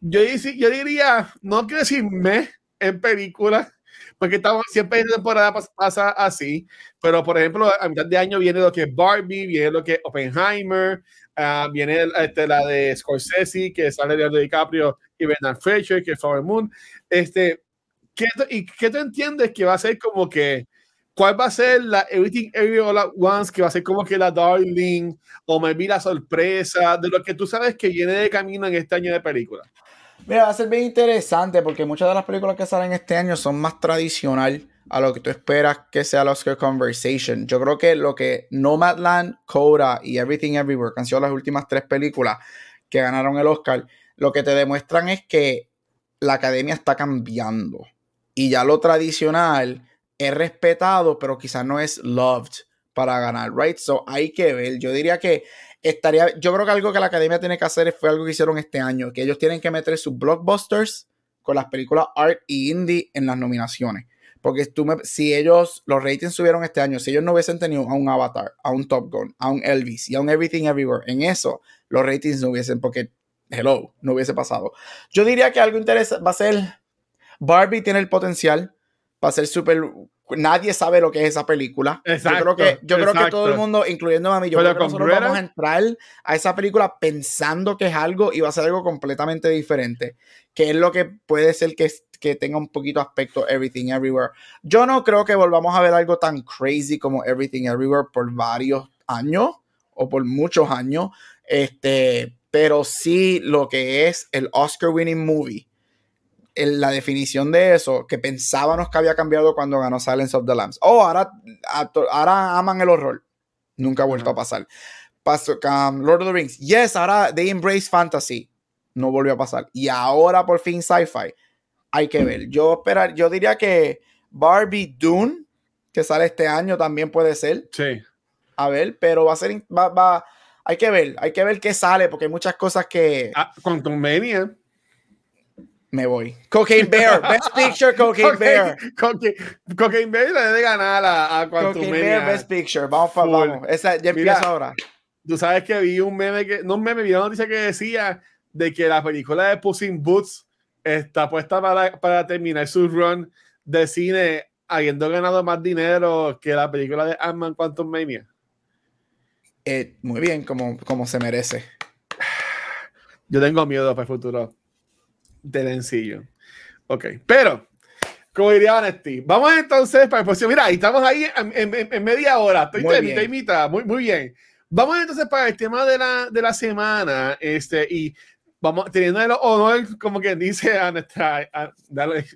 yo, yo diría, no quiero decir me en películas, porque estamos siempre en temporada pas- pasa así, pero por ejemplo, a mitad de año viene lo que es Barbie, viene lo que es Oppenheimer, ah, viene este, la de Scorsese, que sale Leonardo DiCaprio y Bernard Fraser, que es Flower Moon. Este, ¿qué, ¿Y qué tú entiendes que va a ser como que ¿Cuál va a ser la Everything Everywhere All at Once, que va a ser como que la Darling, o maybe la sorpresa, de lo que tú sabes que viene de camino en este año de película? Mira, va a ser bien interesante porque muchas de las películas que salen este año son más tradicional a lo que tú esperas que sea el Oscar Conversation. Yo creo que lo que Nomadland, Coda y Everything Everywhere, que han sido las últimas tres películas, que ganaron el Oscar, lo que te demuestran es que la academia está cambiando y ya lo tradicional es respetado, pero quizás no es loved para ganar, right? So hay que ver. Yo diría que estaría, yo creo que algo que la academia tiene que hacer fue algo que hicieron este año, que ellos tienen que meter sus blockbusters con las películas art y indie en las nominaciones. Porque tú me, si ellos, los ratings subieron este año, si ellos no hubiesen tenido a un Avatar, a un Top Gun, a un Elvis y a un Everything Everywhere, en eso los ratings no hubiesen, porque, hello, no hubiese pasado. Yo diría que algo interesante va a ser, Barbie tiene el potencial para ser súper nadie sabe lo que es esa película. Exacto, yo creo que, yo creo que todo el mundo, incluyendo a mí, yo Pero creo que nosotros Cruella- vamos a entrar a esa película pensando que es algo y va a ser algo completamente diferente. Que es lo que puede ser que, que tenga un poquito aspecto Everything Everywhere. Yo no creo que volvamos a ver algo tan crazy como Everything Everywhere por varios años o por muchos años. Este, pero sí lo que es el Oscar winning movie el- la definición de eso, que pensábamos que había cambiado cuando ganó Silence of the Lambs. Oh, ahora, ahora aman el horror. Nunca ha vuelto a pasar. Pasó Lord of the Rings. Yes, ahora they embrace fantasy. No volvió a pasar. Y ahora por fin sci-fi. Hay que ver. Yo esperar, yo diría que Barbie Dune, que sale este año, también puede ser. Sí. A ver, pero va a ser, va, va- hay que ver, hay que ver qué sale, porque hay muchas cosas que Ah, Quantum Mania. Me voy. Cocaine Bear, Best Picture, Cocaine Bear. Cocaine, Cocaine Bear le debe ganar a, a Quantum Cocaine. Bear Best Picture. Vamos, pa- vamos. Esa ya Mira, empieza ahora. Tú sabes que vi un meme que, no un meme, vi una noticia que decía de que la película de Puss in Boots está puesta para, para terminar su run de cine habiendo ganado más dinero que la película de Ant-Man Quantum Mania. Eh, muy bien, como, como se merece. Yo tengo miedo para el futuro de Lencillo. Ok, pero, como diría Vanetti, vamos entonces para el próximo. Mira, ahí estamos ahí en, en- en media hora. Estoy Muy de mitad y mitad. Muy, muy bien. Vamos entonces para el tema de la, de la semana. Este, y vamos teniendo el honor, como que dice a nuestra. a- dale,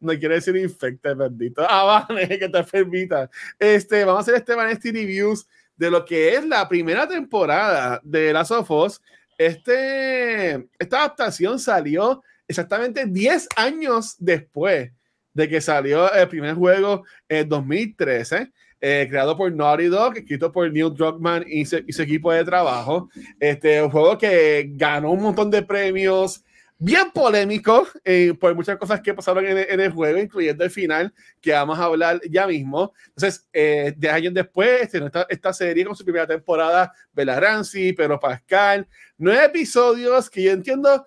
no quiere decir infecta, bendito. Ah, vale, que te permita. Este, vamos a hacer este Vanetti Reviews de lo que es la primera temporada de Last of Us. Este, esta adaptación salió exactamente 10 años después de que salió el primer juego en 2013, eh, creado por Naughty Dog, escrito por Neil Druckmann y su, equipo de trabajo. Este un juego que ganó un montón de premios, bien polémico eh, por muchas cosas que pasaron en, el- juego, incluyendo el final, que vamos a hablar ya mismo. Entonces, eh, 10 años después, esta, esta serie con su primera temporada, Bella Ramsey, Pedro Pascal, nueve episodios que yo entiendo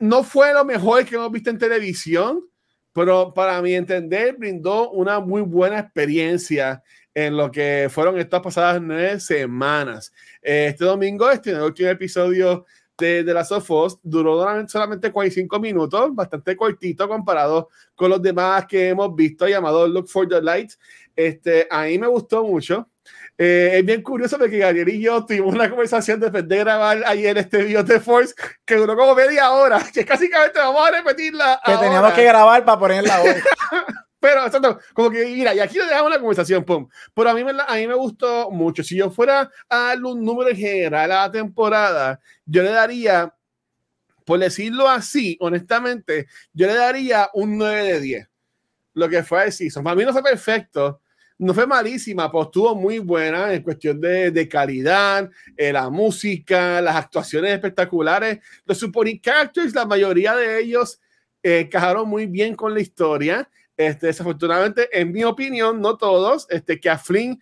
no fue lo mejor que hemos visto en televisión, pero para mi entender brindó una muy buena experiencia en lo que fueron estas pasadas nueve semanas. Este domingo este último episodio de, de Last of Us duró solamente 45 minutos, bastante cortito comparado con los demás que hemos visto, llamado Look for the Light. Este, a mí me gustó mucho. Eh, es bien curioso porque Gabriel y yo tuvimos una conversación después de grabar ayer este video de Force que duró como media hora, que casi que vamos a repetirla. Que ahora. teníamos que grabar para ponerla hoy. Pero, exacto, como que, mira, y aquí le dejamos la conversación, pum. Pero a mí, me, a mí me gustó mucho. Si yo fuera a darle un número en general a la temporada, yo le daría, por decirlo así, honestamente, yo le daría un 9 de 10. Lo que fue el season. Para mí no fue perfecto, no fue malísima, pero estuvo muy buena en cuestión de, de calidad, eh, la música, las actuaciones espectaculares. Los supporting characters, la mayoría de ellos eh, encajaron muy bien con la historia. Este, desafortunadamente, en mi opinión, no todos, este, que a Flynn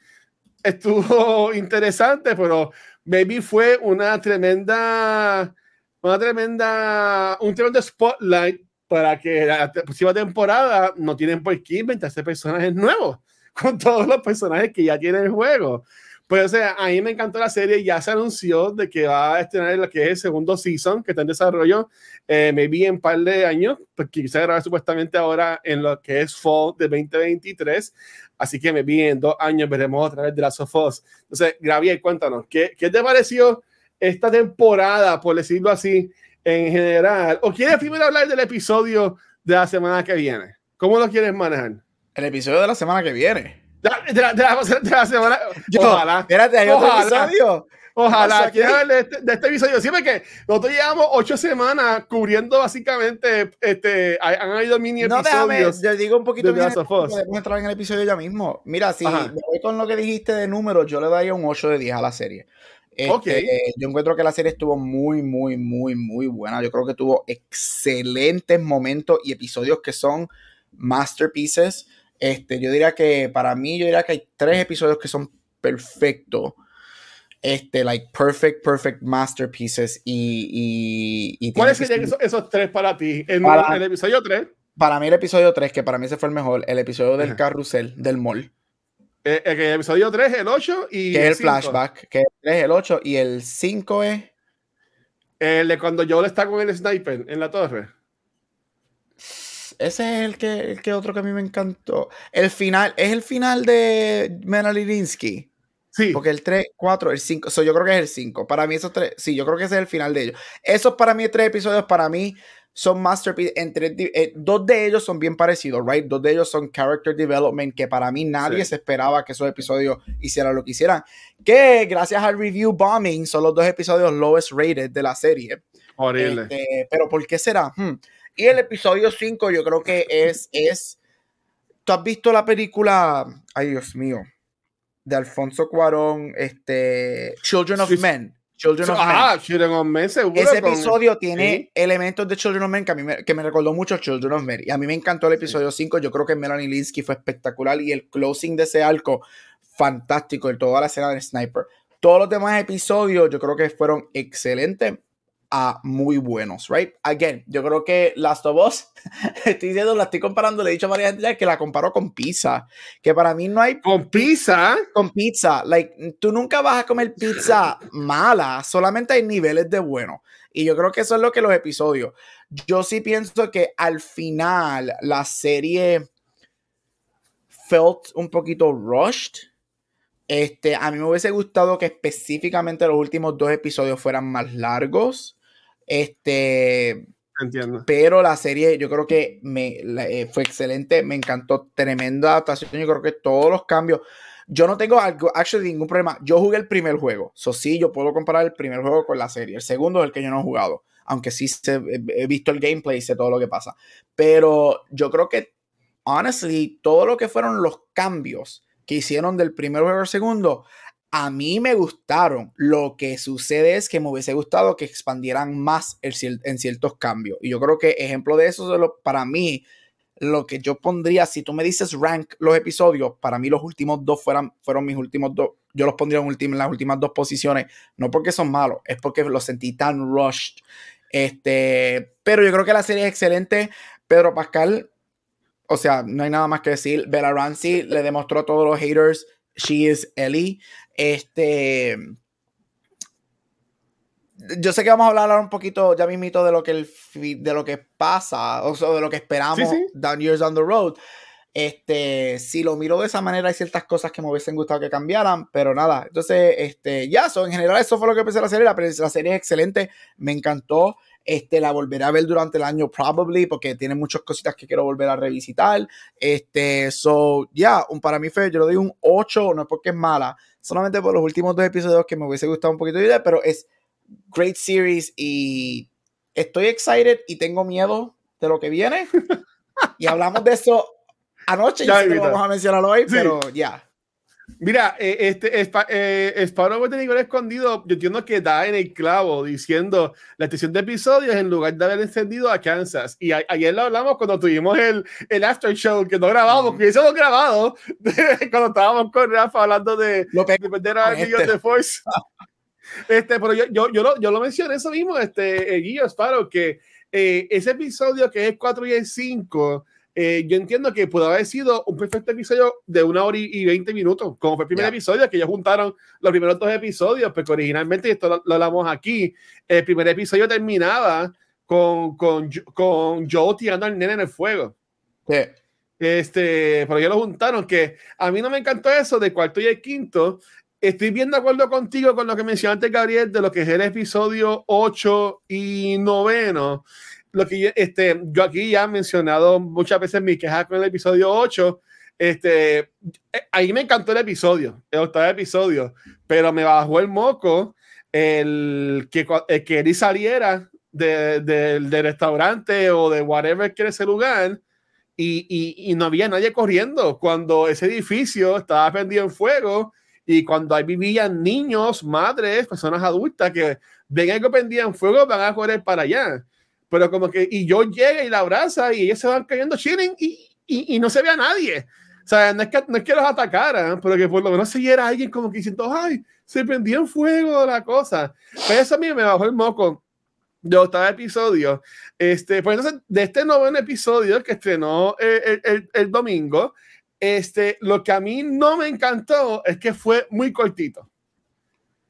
estuvo interesante, pero maybe fue una tremenda, una tremenda, un tremendo spotlight para que la próxima temporada no tienen por qué inventarse personajes nuevos con todos los personajes que ya tiene el juego. Pues, o sea, a mí me encantó la serie. Ya se anunció de que va a estrenar lo que es el segundo season, que está en desarrollo, eh, maybe en un par de años, porque se grabar supuestamente ahora en lo que es fall de 2023. Así que maybe en dos años veremos otra vez de las of Us. Entonces, Gabriel, cuéntanos, ¿qué, ¿qué te pareció esta temporada, por decirlo así, en general? ¿O quieres primero hablar del episodio de la semana que viene? ¿Cómo lo quieres manejar? El episodio de la semana que viene. De la, de la- de la- semana. Yo, ojalá. Espérate, hay otro Ojalá. episodio. Ojalá, quieres hablar de este, de este episodio. Siempre que nosotros llevamos ocho semanas cubriendo básicamente, este, han habido mini No, déjame, episodios. yo digo un poquito de podemos entrar en el episodio ya mismo. Mira, si Ajá. voy con lo que dijiste de números, yo le daría un 8 de 10 a la serie. Este, Ok. Yo encuentro que la serie estuvo muy, muy, muy, muy buena. Yo creo que tuvo excelentes momentos y episodios que son masterpieces. Este, yo diría que para mí, yo diría que hay tres episodios que son perfectos. Este, like perfect, perfect masterpieces. Y, y, y ¿Cuáles serían esos, esos tres para ti? En Para- el episodio 3, Para mí el episodio 3, que para mí ese fue el mejor, el episodio del Ajá. carrusel, del mall, eh, el, episodio 3, el 8 y que es el flashback, que el 3 es el 8 y el 5 es... El de cuando Joel está con el sniper en la torre. Ese es el que, el que otro que a mí me encantó. El final, es el final de Mena Linsky. Sí. Porque el 3, 4, el 5, so, yo creo que es el 5. Para mí esos tres, sí, yo creo que ese es el final de ellos. Esos para mí tres episodios, para mí son masterpieces. Entre, eh, dos de ellos son bien parecidos, right? Dos de ellos son character development que para mí nadie Sí. se esperaba que esos episodios hicieran lo que hicieran. Que gracias al review bombing son los dos episodios lowest rated de la serie. Horrible. Este, pero ¿por qué será? Hmm. Y el episodio 5 yo creo que es, es... ¿Tú has visto la película, ay Dios mío, de Alfonso Cuarón, este, Children of Sí, sí. Men? Children of Men. ah, Children of Men, seguro. Ese con- episodio tiene sí. elementos de Children of Men que, a mí me, que me recordó mucho Children of Men. Y a mí me encantó el episodio 5. Yo creo que Melanie Linsky fue espectacular. Y el closing de ese arco, fantástico. Y toda la escena del sniper. Todos los demás episodios, yo creo que fueron excelentes a muy buenos, right? Again, yo creo que Last of Us, estoy diciendo, la estoy comparando, le he dicho a María gente que la comparo con pizza. Que para mí no hay Con pizza. con pizza. Like, tú nunca vas a comer pizza mala, solamente hay niveles de bueno. Y yo creo que eso es lo que los episodios. Yo sí pienso que al final la serie felt un poquito rushed. Este, a mí me hubiese gustado que específicamente los últimos dos episodios fueran más largos. Este, Entiendo. pero la serie yo creo que me, la- eh, fue excelente, me encantó, tremenda adaptación, yo creo que todos los cambios, yo no tengo algo, actually ningún problema, yo jugué el primer juego, eso sí, yo puedo comparar el primer juego con la serie, el segundo es el que yo no he jugado, aunque sí sé- he he visto el gameplay y sé todo lo que pasa, pero yo creo que, honestly, todo lo que fueron los cambios que hicieron del primer juego al segundo, a mí me gustaron. Lo que sucede es que me hubiese gustado que expandieran más en ciertos cambios. Y yo creo que ejemplo de eso, es lo- para mí, lo que yo pondría, si tú me dices rank los episodios, para mí los últimos dos fueran, fueron mis últimos dos. Yo los pondría en, en las últimas dos posiciones. No porque son malos, es porque los sentí tan rushed. Este, pero yo creo que la serie es excelente. Pedro Pascal, o sea, no hay nada más que decir. Bella Ramsey le demostró a todos los haters, she is Ellie. Este. Yo sé que vamos a hablar un poquito ya mismito de lo que el de lo que pasa, o sea, de lo que esperamos Sí, sí. down years down the road. Este, si lo miro de esa manera, hay ciertas cosas que me hubiesen gustado que cambiaran, pero nada. Entonces, este, ya, so, en general, eso fue lo que pensé la serie. La, la serie es excelente, me encantó. Este, la volveré a ver durante el año, probably, porque tiene muchas cositas que quiero volver a revisitar. Este, so, ya, un para mí fue, yo le doy un 8, no es porque es mala, solamente por los últimos dos episodios que me hubiese gustado un poquito de idea, pero es great series y estoy excited y tengo miedo de lo que viene. y hablamos de eso anoche, Ya, sé que lo vamos a mencionar hoy, Sí. pero ya. Mira, eh, este Spa- eh, Sparrow Botánico Escondido, yo entiendo que da en el clavo diciendo la estación de episodios en lugar de haber encendido a Kansas. Y a- ayer lo hablamos cuando tuvimos el, el after show que no grabamos, Ujú. que hemos grabado cuando estábamos con Rafa hablando de, Lo de perder a este. de Force. Este, pero yo, yo, yo, lo, yo lo mencioné eso mismo, este, eh, Guillo Sparrow, que eh, ese episodio que es 4 y el 5, eh, yo entiendo que pudo haber sido un perfecto episodio de una hora y 20 minutos, como fue el primer Ya. episodio, que ellos juntaron los primeros dos episodios, porque originalmente, y esto lo, lo hablamos aquí, el primer episodio terminaba con, con, con Joe tirando al nene en el fuego. Sí. Este, pero ellos lo juntaron, que a mí no me encantó eso de cuarto y el quinto. Estoy bien de acuerdo contigo con lo que mencionaste, Gabriel, de lo que es el episodio 8 y noveno. Lo que yo, este, yo aquí ya he mencionado muchas veces mi queja con el episodio 8. Este, eh, ahí me encantó el episodio, el octavo episodio, pero me bajó el moco el que, el que saliera del de, restaurante o de whatever que ese lugar y, y, y, no había nadie corriendo cuando ese edificio estaba prendido en fuego y cuando ahí vivían niños, madres, personas adultas que ven algo prendido en fuego van a correr para allá. Pero como que, y yo llego y la abraza y ellos se van cayendo chilling y, y, y no se ve a nadie. O sea, no es, que, no es que los atacaran, pero que por lo menos siguiera alguien como que diciendo, ay, se prendió en fuego la cosa. Pero eso a mí me bajó el moco de octavo episodio. Este, pues entonces, de este noveno episodio que estrenó el, el, el, domingo, este, lo que a mí no me encantó es que fue muy cortito.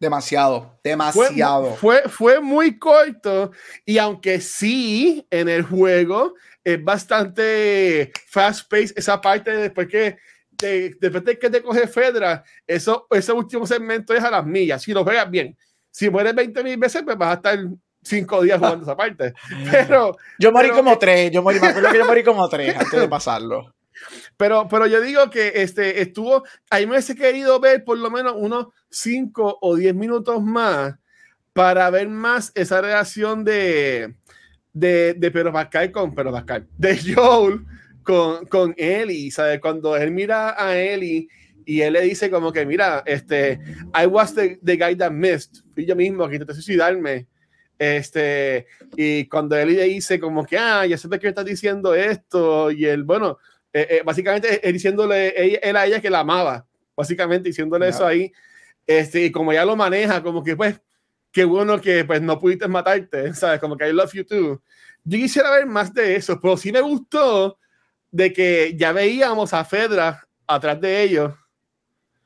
Demasiado, demasiado. Fue, fue, fue muy corto y aunque sí en el juego es bastante fast paced esa parte después que de, después de que te coge Fedra, eso, ese último segmento es a las millas. Si lo juegas bien, si mueres 20 mil veces, pues vas a estar cinco días jugando esa parte. Pero yo morí pero, como tres, yo morí, me acuerdo que yo morí como tres antes de pasarlo. Pero, pero yo digo que este estuvo, ahí me hubiese querido ver por lo menos unos 5 o 10 minutos más para ver más esa relación de, de, de Pedro Pascal con Pedro Pascal, de Joel con, con Ellie, ¿sabes? Cuando él mira a Ellie y él le dice como que, mira, este, I was the, the guy that missed, fui yo mismo que intenté suicidarme, este, y cuando él le dice como que, ah, ya sé que estás diciendo esto, y él, bueno, eh, eh, básicamente él diciéndole él, a ella que la amaba, básicamente diciéndole eso ahí, este, y como ya lo maneja, como que pues, qué bueno que pues no pudiste matarte, ¿sabes? Como que I love you too. Yo quisiera ver más de eso, pero sí me gustó de que ya veíamos a Fedra atrás de ellos.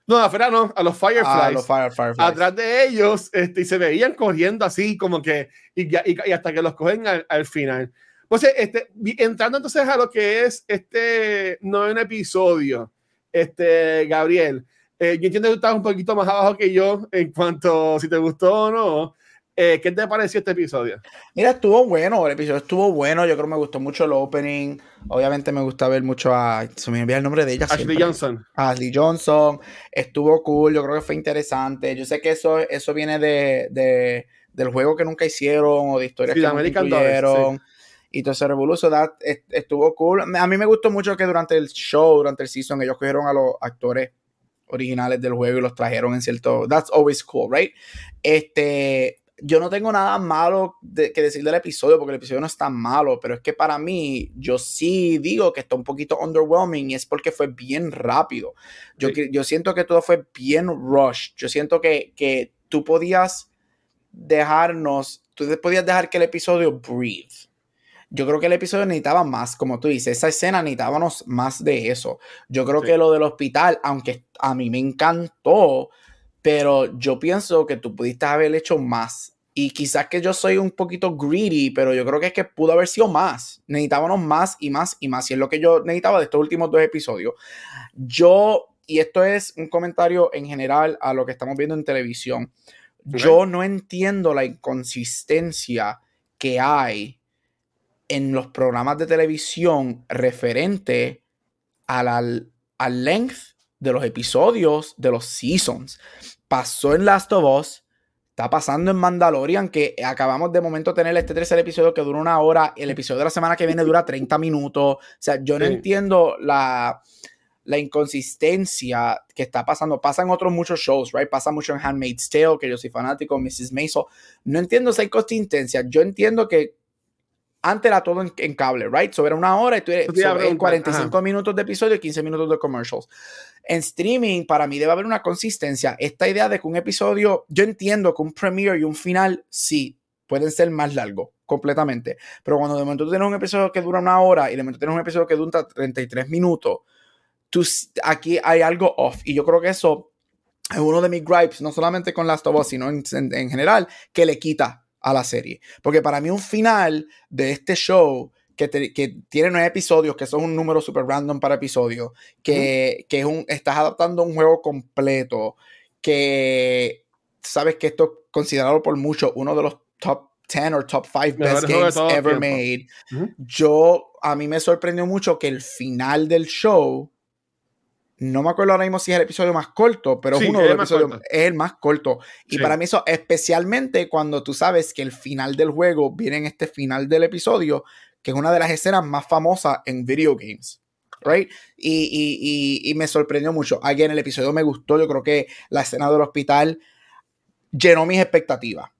No, a Fedra no, a los Fireflies. Ah, los fire, Fireflies. Atrás de ellos, este, y se veían corriendo así, como que, y, y, y hasta que los cogen al, al final. Pues, este, entrando entonces a lo que es este noveno episodio, este, Gabriel, eh, yo entiendo que tú estás un poquito más abajo que yo en cuanto si te gustó o no. Eh, ¿Qué te pareció este episodio? Mira, estuvo bueno, el episodio estuvo bueno, yo creo que me gustó mucho el opening, obviamente me gusta ver mucho a, se me envía el nombre de ella. Ashley siempre. Johnson. Ashley Johnson, estuvo cool, yo creo que fue interesante, yo sé que eso, eso viene de, de del juego que nunca hicieron o de historias Sí, que nunca American incluyeron. Y todo ese revolucio that, est- estuvo cool. A mí me gustó mucho que durante el show, durante el season, ellos cogieron a los actores originales del juego y los trajeron en cierto. That's always cool, right? Este. Yo no tengo nada malo de, que decir del episodio, porque el episodio no es tan malo, pero es que para mí, yo sí digo que está un poquito underwhelming y es porque fue bien rápido. Yo, Sí. yo siento que todo fue bien rush. Yo siento que, que tú podías dejarnos, tú podías dejar que el episodio breathe. Yo creo que el episodio necesitaba más, como tú dices, esa escena necesitábamos más de eso. Yo creo Sí. que lo del hospital, aunque a mí me encantó, pero yo pienso que tú pudiste haber hecho más. Y quizás que yo soy un poquito greedy, pero yo creo que es que pudo haber sido más. Necesitábamos más y más y más. Y es lo que yo necesitaba de estos últimos dos episodios. Yo, y esto es un comentario en general a lo que estamos viendo en televisión. Yo no entiendo la inconsistencia que hay en los programas de televisión referente a la, al length de los episodios de los seasons. Pasó en Last of Us, está pasando en Mandalorian, que acabamos de momento tener este tercer episodio que dura una hora, el episodio de la semana que viene dura 30 minutos. O sea, yo no Sí. entiendo la, la inconsistencia que está pasando. Pasa en otros muchos shows, right? Pasa mucho en Handmaid's Tale, que yo soy fanático, Mrs. Maisel. No entiendo esa inconsistencia. Yo entiendo que antes era todo en, en cable, right? So era una hora y tú Eso te iba a so, en preguntar, 45 ajá. minutos de episodio y 15 minutos de commercials. En streaming, para mí debe haber una consistencia. Esta idea de que un episodio, yo entiendo que un premiere y un final, sí, pueden ser más largos, completamente. Pero cuando de momento tú tienes un episodio que dura una hora y de momento tienes un episodio que dura 33 minutos, tú, aquí hay algo off. Y yo creo que eso es uno de mis gripes, no solamente con Last of Us, sino en, en, en general, que le quita a la serie. Porque para mí un final de este show que, te, que, tiene nueve episodios, que son un número super random para episodios, que, -huh. que es un, estás adaptando un juego completo, que sabes que esto es considerado por muchos uno de los top 10 o top 5 best games ever made. Yo, a mí me sorprendió mucho que el final del show no me acuerdo ahora mismo si es el episodio más corto, pero es uno de los episodios, es el más corto. Y para mí eso, especialmente cuando tú sabes que el final del juego viene en este final del episodio, que es una de las escenas más famosas en video games. Right? Y, y, y, me sorprendió mucho. en el episodio me gustó. Yo creo que la escena del hospital llenó mis expectativas.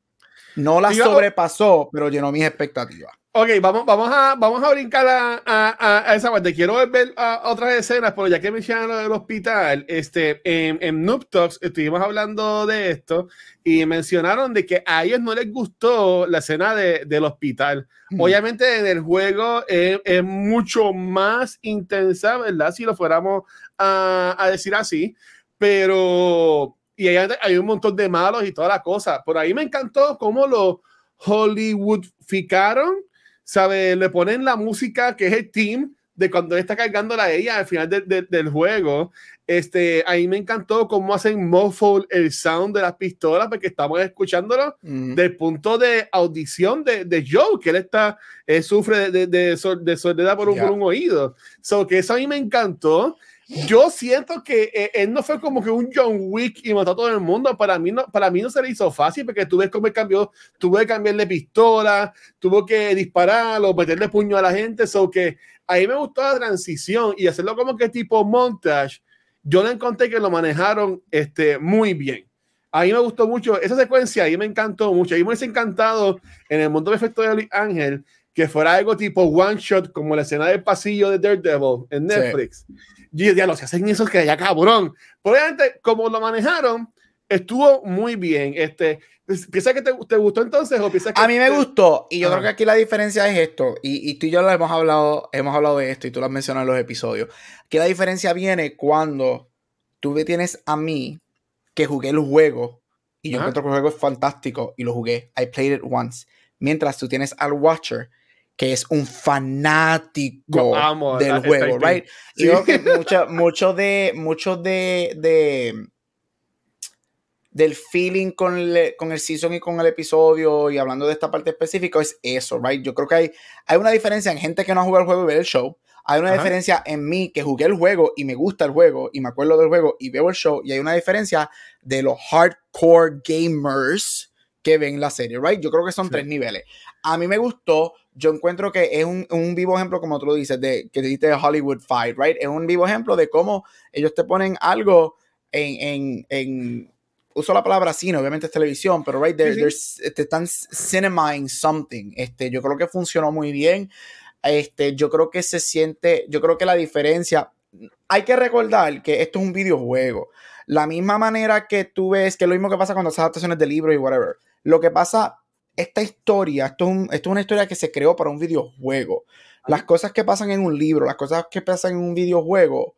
No la sobrepasó, pero llenó mis expectativas. Ok, vamos, vamos, a, vamos a brincar a, a, esa parte. Quiero ver otras escenas, pero ya que mencionaron lo del hospital, este, en, en Noob Talks estuvimos hablando de esto y mencionaron de que a ellos no les gustó la escena de, del hospital. Obviamente en el juego es, es, mucho más intensa, ¿verdad? Si lo fuéramos a, a decir así, pero... Y hay, hay un montón de malos y toda la cosa. Por ahí me encantó cómo lo Hollywoodificaron ¿sabe? Le ponen la música que es el team de cuando está cargando la ella al final del juego. Este, ahí me encantó cómo hacen muffle el sound de las pistolas, porque estamos escuchándolo del punto de audición de, de, Joe, que él está, sufre de, de, de, soledad por un, por un oído. So, que eso a mí me encantó. Yo siento que eh, él no fue como que un John Wick y mató a todo el mundo. Para mí no, para mí no se le hizo fácil porque tú ves cómo él cambió, tuvo que cambiarle pistola, tuvo que disparar o meterle puño a la gente. So que ahí me gustó la transición y hacerlo como que tipo montage. Yo le encontré que lo manejaron este, muy bien. A mí me gustó mucho esa secuencia, ahí me encantó mucho. Ahí me hubiese encantado en el mundo perfecto de Ángel que fuera algo tipo one shot, como la escena del pasillo de Daredevil en Netflix. Y ya lo se hacen eso que ya cabrón. Obviamente, como lo manejaron, estuvo muy bien. Este, ¿Piensas que te, te, gustó entonces o piensas que A mí me gustó y yo creo que aquí la diferencia es esto y, y, tú y yo lo hemos hablado, hemos hablado de esto y tú lo has mencionado en los episodios. Que la diferencia viene cuando tú me tienes a mí que jugué el juego y yo encuentro que el juego es fantástico y lo jugué. I played it once. Mientras tú tienes al Watcher que es un fanático del juego, right? Y creo que mucho, mucho de, mucho de, de del feeling con el, con el season y con el episodio y hablando de esta parte específica es eso, right? Yo creo que hay, hay una diferencia en gente que no ha jugado el juego y ve el show. Hay una diferencia en mí que jugué el juego y me gusta el juego y me acuerdo del juego y veo el show. Y hay una diferencia de los hardcore gamers que ven la serie, right? Yo creo que son tres niveles. A mí me gustó yo encuentro que es un, un, vivo ejemplo, como tú lo dices, de que dijiste Hollywood Fight, right? Es un vivo ejemplo de cómo ellos te ponen algo en, en, en uso la palabra cine, obviamente es televisión, pero right, there, te están cinemizing something. Este, yo creo que funcionó muy bien. Este, yo creo que se siente, yo creo que la diferencia, hay que recordar que esto es un videojuego. La misma manera que tú ves, que es lo mismo que pasa cuando haces adaptaciones de libros y whatever. Lo que pasa esta historia, esto es, una historia que se creó para un videojuego. Las cosas que pasan en un libro, las cosas que pasan en un videojuego,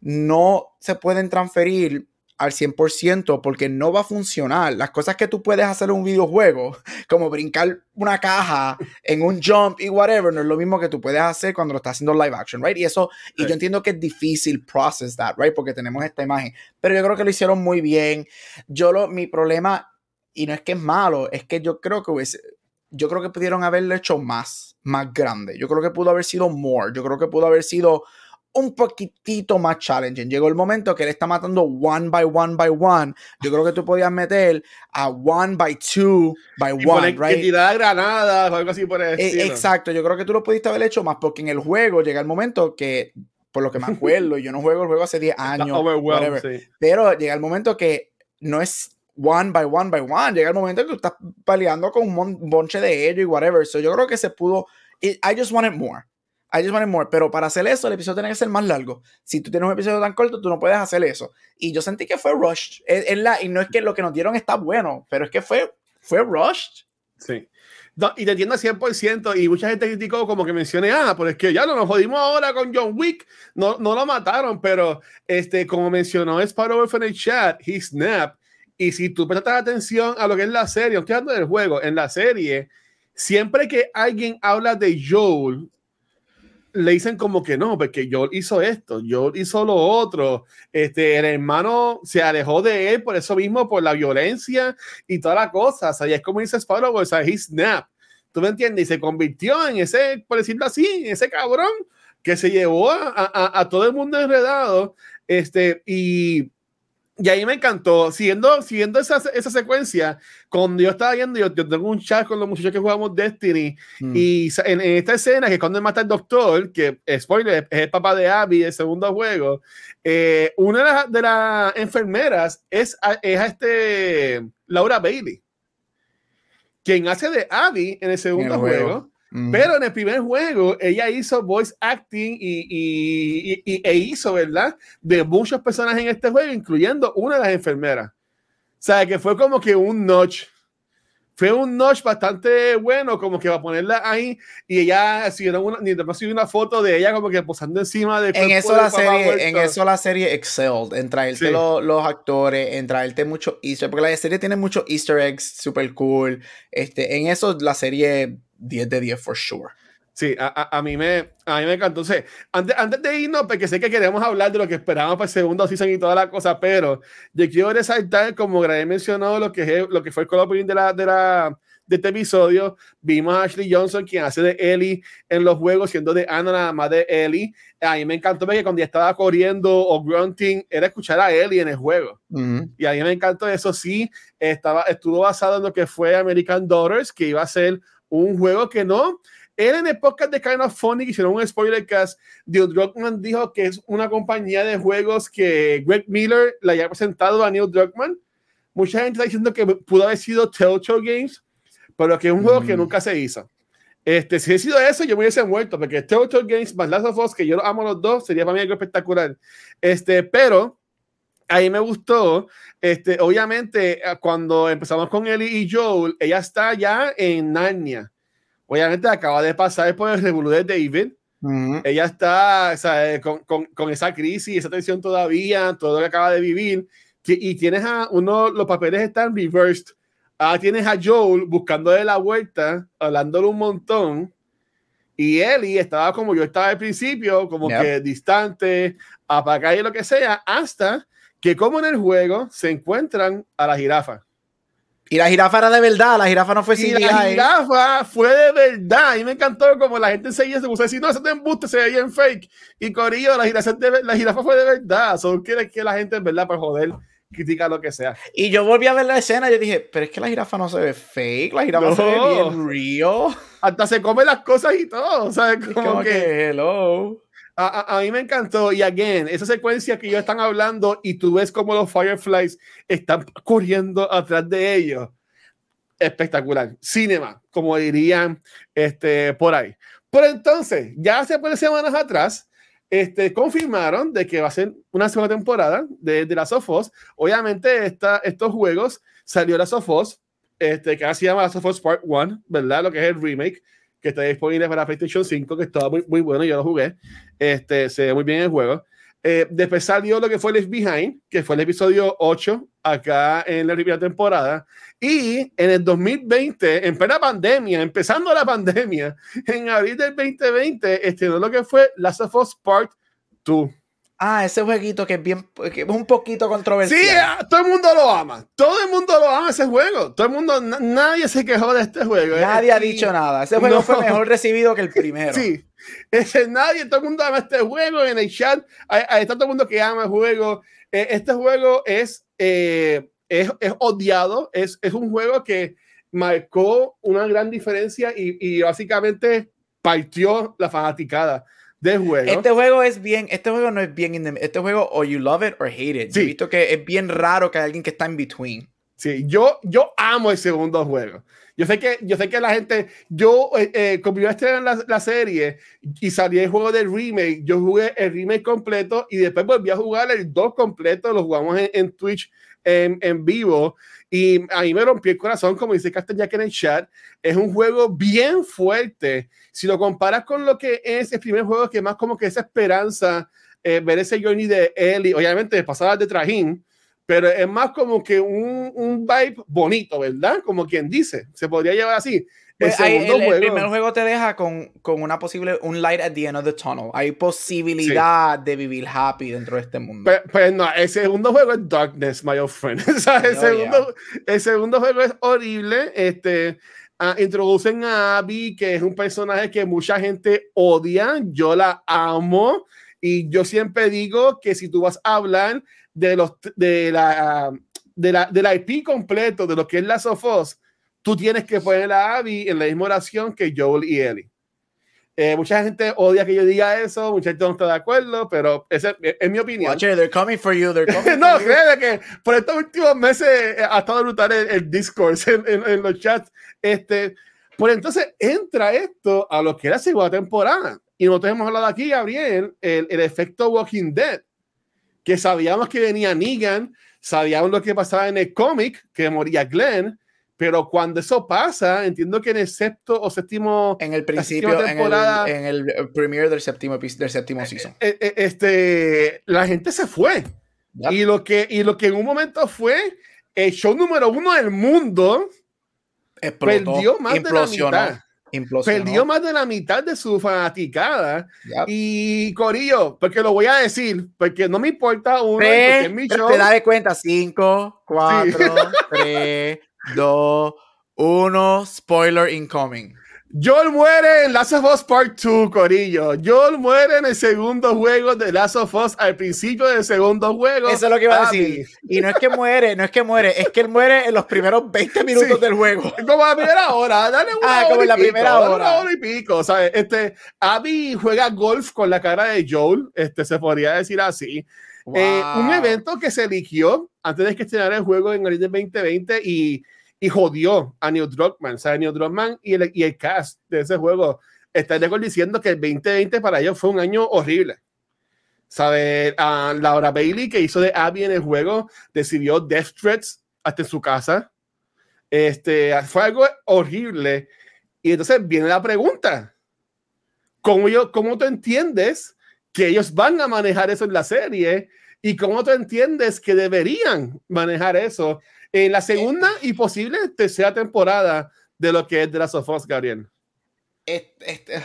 no se pueden transferir al 100% porque no va a funcionar. Las cosas que tú puedes hacer en un videojuego, como brincar una caja en un jump y whatever, no es lo mismo que tú puedes hacer cuando lo estás haciendo live action, right? Y eso, y yo entiendo que es difícil process that, right? Porque tenemos esta imagen, pero yo creo que lo hicieron muy bien. Yo lo, mi problema y no es que es malo, es que yo creo que yo creo que pudieron haberlo hecho más, más grande. Yo creo que pudo haber sido more. Yo creo que pudo haber sido un poquitito más challenging. Llegó el momento que él está matando one by one by one. Yo creo que tú podías meter a one by two by one, right? Y granadas o algo así por el e, Exacto, yo creo que tú lo pudiste haber hecho más porque en el juego llega el momento que, por lo que me acuerdo, yo no juego el juego hace 10 años, pero llega el momento que no es one by one by one. Llega el momento que tú estás peleando con un bonche de ellos y whatever. So yo creo que se pudo. I just wanted more. I just wanted more. Pero para hacer eso, el episodio tiene que ser más largo. Si tú tienes un episodio tan corto, tú no puedes hacer eso. Y yo sentí que fue rushed. Es, la, y no es que lo que nos dieron está bueno, pero es que fue, fue rushed. Sí. y te entiendo 100%. Y mucha gente criticó como que mencioné, ah, pues es que ya no nos jodimos ahora con John Wick. No, no lo mataron, pero este, como mencionó Sparrow en el chat, he snapped y si tú prestas atención a lo que es la serie, estoy hablando del juego, en la serie, siempre que alguien habla de Joel, le dicen como que no, porque Joel hizo esto, Joel hizo lo otro, este, el hermano se alejó de él por eso mismo, por la violencia y toda la cosa, o sea, y es como dice Sparrow, o sea, he snap, ¿tú me entiendes? Y se convirtió en ese, por decirlo así, en ese cabrón que se llevó a, a, a todo el mundo enredado Este, y y ahí me encantó, siguiendo, siguiendo esa, esa secuencia, cuando yo estaba viendo, yo, tengo un chat con los muchachos que jugamos Destiny, mm. y en, esta escena, que cuando mata al doctor, que, spoiler, es el papá de Abby, el segundo juego, eh, una de las enfermeras es es a este Laura Bailey, quien hace de Abby en el segundo juego pero en el primer juego ella hizo voice acting y, y, y, e hizo, ¿verdad? De muchos personajes en este juego, incluyendo una de las enfermeras. O sea, que fue como que un notch. Fue un notch bastante bueno, como que va a ponerla ahí y ella siguieron una, ni más una foto de ella como que posando encima de en eso la serie en eso la serie excelled en traerte los, los, actores en traerte mucho easter porque la serie tiene muchos easter eggs super cool este en eso la serie 10 de 10 for sure. Sí, a, a, mí me, a mí me encantó. antes, antes de irnos, porque sé que queremos hablar de lo que esperábamos para el segundo season y toda la cosa, pero yo quiero resaltar, como Gray mencionó, lo que, es, lo que fue el color de la, de, la, de este episodio. Vimos a Ashley Johnson, quien hace de Ellie en los juegos, siendo de Anna nada más de Ellie. A mí me encantó ver que cuando estaba corriendo o grunting, era escuchar a Ellie en el juego. Y a mí me encantó eso. Sí, estaba, estuvo basado en lo que fue American Daughters, que iba a ser un juego que no. Él en el podcast de Kind of Funny, que hicieron un spoiler cast, Neil Druckmann dijo que es una compañía de juegos que Greg Miller le haya presentado a Neil Druckmann. Mucha gente está diciendo que pudo haber sido Telltale Games, pero que es un juego que mm. nunca se hizo. Este, si he sido eso, yo me hubiese muerto, porque Telltale Games más Last of Us, que yo amo los dos, sería para mí algo espectacular. Este, pero ahí me gustó. Este, obviamente, eh, cuando empezamos con Ellie y Joel, ella está ya en Narnia. Obviamente, acaba de pasar por el revolú de David. Ella está eh, con, con, con, esa crisis, esa tensión todavía, todo lo que acaba de vivir. Y tienes a uno, los papeles están reversed. Ahora tienes a Joel buscándole la vuelta, hablándole un montón. Y Ellie estaba como yo estaba al principio, como que distante, apagada y lo que sea, hasta que como en el juego se encuentran a la jirafa. Y la jirafa era de verdad, la jirafa no fue CGI. Y la jirafa fue de verdad. Y me encantó como la gente enseguida se puso a decir, no, eso te embuste, se veía en fake. Y Corillo, la jirafa, la jirafa fue de verdad. Solo quiere que la gente en verdad, para joder, critica lo que sea. Y yo volví a ver la escena y yo dije, pero es que la jirafa no se ve fake, la jirafa se ve bien real. Hasta se come las cosas y todo, ¿sabes? Como, como que, que, hello. A, mí me encantó. Y again, esa secuencia que ellos están hablando y tú ves como los Fireflies están corriendo atrás de ellos. Espectacular. Cinema, como dirían este, por ahí. Pero entonces, ya hace por semanas atrás, este, confirmaron de que va a ser una segunda temporada de, de Last of Us. Obviamente, esta, estos juegos salió Last of Us, este, que ahora se llama Last of Us Part 1, ¿verdad? Lo que es el remake que está disponible para PlayStation 5, que estaba muy, muy bueno, yo lo jugué, este, se ve muy bien el juego. Eh, después salió lo que fue Left Behind, que fue el episodio 8 acá en la primera temporada. Y en el 2020, en plena pandemia, empezando la pandemia, en abril del 2020, estrenó lo que fue Last of Us Part 2. Ah, ese jueguito que es bien, que es un poquito controversial. Sí, ah, todo el mundo lo ama. Todo el mundo lo ama ese juego. Todo el mundo, nadie se quejó de este juego. Nadie ha dicho nada. Ese juego fue mejor recibido que el primero. Sí. Ese, nadie, todo el mundo ama este juego. En el chat hay, está todo el mundo que ama el juego. Eh, este juego es, eh, es, es, odiado. Es, es un juego que marcó una gran diferencia y, y básicamente partió la fanaticada de juego. Este juego es bien, este juego no es bien, este juego o you love it or hate it. Sí. He visto que es bien raro que hay alguien que está en between. Sí, yo, yo amo el segundo juego. Yo sé que, yo sé que la gente, yo, eh, eh como yo estrené la, la, serie y salí el juego del remake, yo jugué el remake completo y después volví a jugar el 2 completo, lo jugamos en, en Twitch en, vivo y a mí me rompió el corazón, como dice Castellak en el chat. Es un juego bien fuerte. Si lo comparas con lo que es el primer juego, que más como que esa esperanza, eh, ver ese journey de Ellie, obviamente pasaba de trajín, pero es más como que un, un vibe bonito, ¿verdad? Como quien dice, se podría llevar así. El, pues el, juego, el, primer juego te deja con, con, una posible, un light at the end of the tunnel. Hay posibilidad de vivir happy dentro de este mundo. Pero, pues no, el segundo juego es darkness, my old friend. o sea, el, oh, segundo, el segundo juego es horrible. Este, uh, introducen a Abby, que es un personaje que mucha gente odia. Yo la amo. Y yo siempre digo que si tú vas a hablar de, los, de, la, de, la, de la IP completo, de lo que es la Sofos, tú tienes que poner a Abby en la misma oración que Joel y Ellie. Eh, mucha gente odia que yo diga eso, mucha gente no está de acuerdo, pero esa es, mi opinión. They're coming for you, they're coming no, créeme que por estos últimos meses ha estado brutal el, el discourse en, en, en, los chats. Este, pues entonces entra esto a lo que era segunda temporada. Y nosotros hemos hablado aquí, Gabriel, el, el efecto Walking Dead, que sabíamos que venía Negan, sabíamos lo que pasaba en el cómic, que moría Glenn, pero cuando eso pasa, entiendo que en el sexto o séptimo. En el principio, temporada, en, el, en el premiere del séptimo, del séptimo season. Eh, eh, este, la gente se fue. Yep. Y, lo que, y lo que en un momento fue el show número uno del mundo. Explotó, perdió más de la mitad. Implosionó. Perdió más de la mitad de su fanaticada. Yep. Y Corillo, porque lo voy a decir, porque no me importa uno, Tres, es mi show. Te da de cuenta: 5, 4, 3, 2, 1. Spoiler incoming. Joel muere en Last of Us Part 2, Corillo. Joel muere en el segundo juego de Last of Us al principio del segundo juego. Eso es lo que iba a decir. Y no es que muere, no es que muere, es que él muere en los primeros 20 minutos sí. del juego. Como a la primera hora, dale una ah, hora como en la pico, primera hora. Una hora y pico, ¿sabes? Este, Abby juega golf con la cara de Joel, este, se podría decir así. Wow. Eh, un evento que se eligió antes de que estrenara el juego en el 2020 y y jodió a Neil Druckmann. O sea, Neil Druckmann y el, y el cast de ese juego están de diciendo que el 2020 para ellos fue un año horrible. ¿Sabe? Uh, Laura Bailey, que hizo de Abby en el juego, decidió death threats hasta en su casa. Este, fue algo horrible. Y entonces viene la pregunta. ¿Cómo, yo, ¿Cómo tú entiendes que ellos van a manejar eso en la serie? ¿Y cómo tú entiendes que deberían manejar eso en la segunda y posible tercera temporada de lo que es de las of Us, Gabriel. Este, este.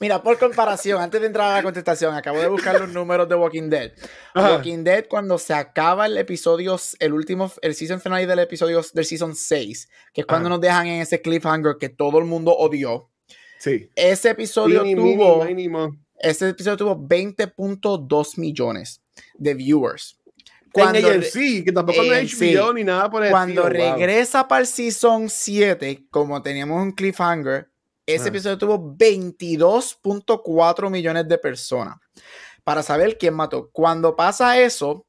Mira, por comparación, antes de entrar a la contestación, acabo de buscar los números de Walking Dead. Ajá. Walking Dead, cuando se acaba el episodio, el último, el season final del episodio del season 6, que es cuando Ajá. nos dejan en ese cliffhanger que todo el mundo odió. Sí. Ese episodio tuvo. Mínimo. Ese episodio tuvo 20.2 millones de viewers. Cuando, en AMC, que tampoco no es HBO ni nada por el Cuando estilo, regresa wow. para el Season 7, como teníamos un cliffhanger, ese ah. episodio tuvo 22.4 millones de personas. Para saber quién mató. Cuando pasa eso,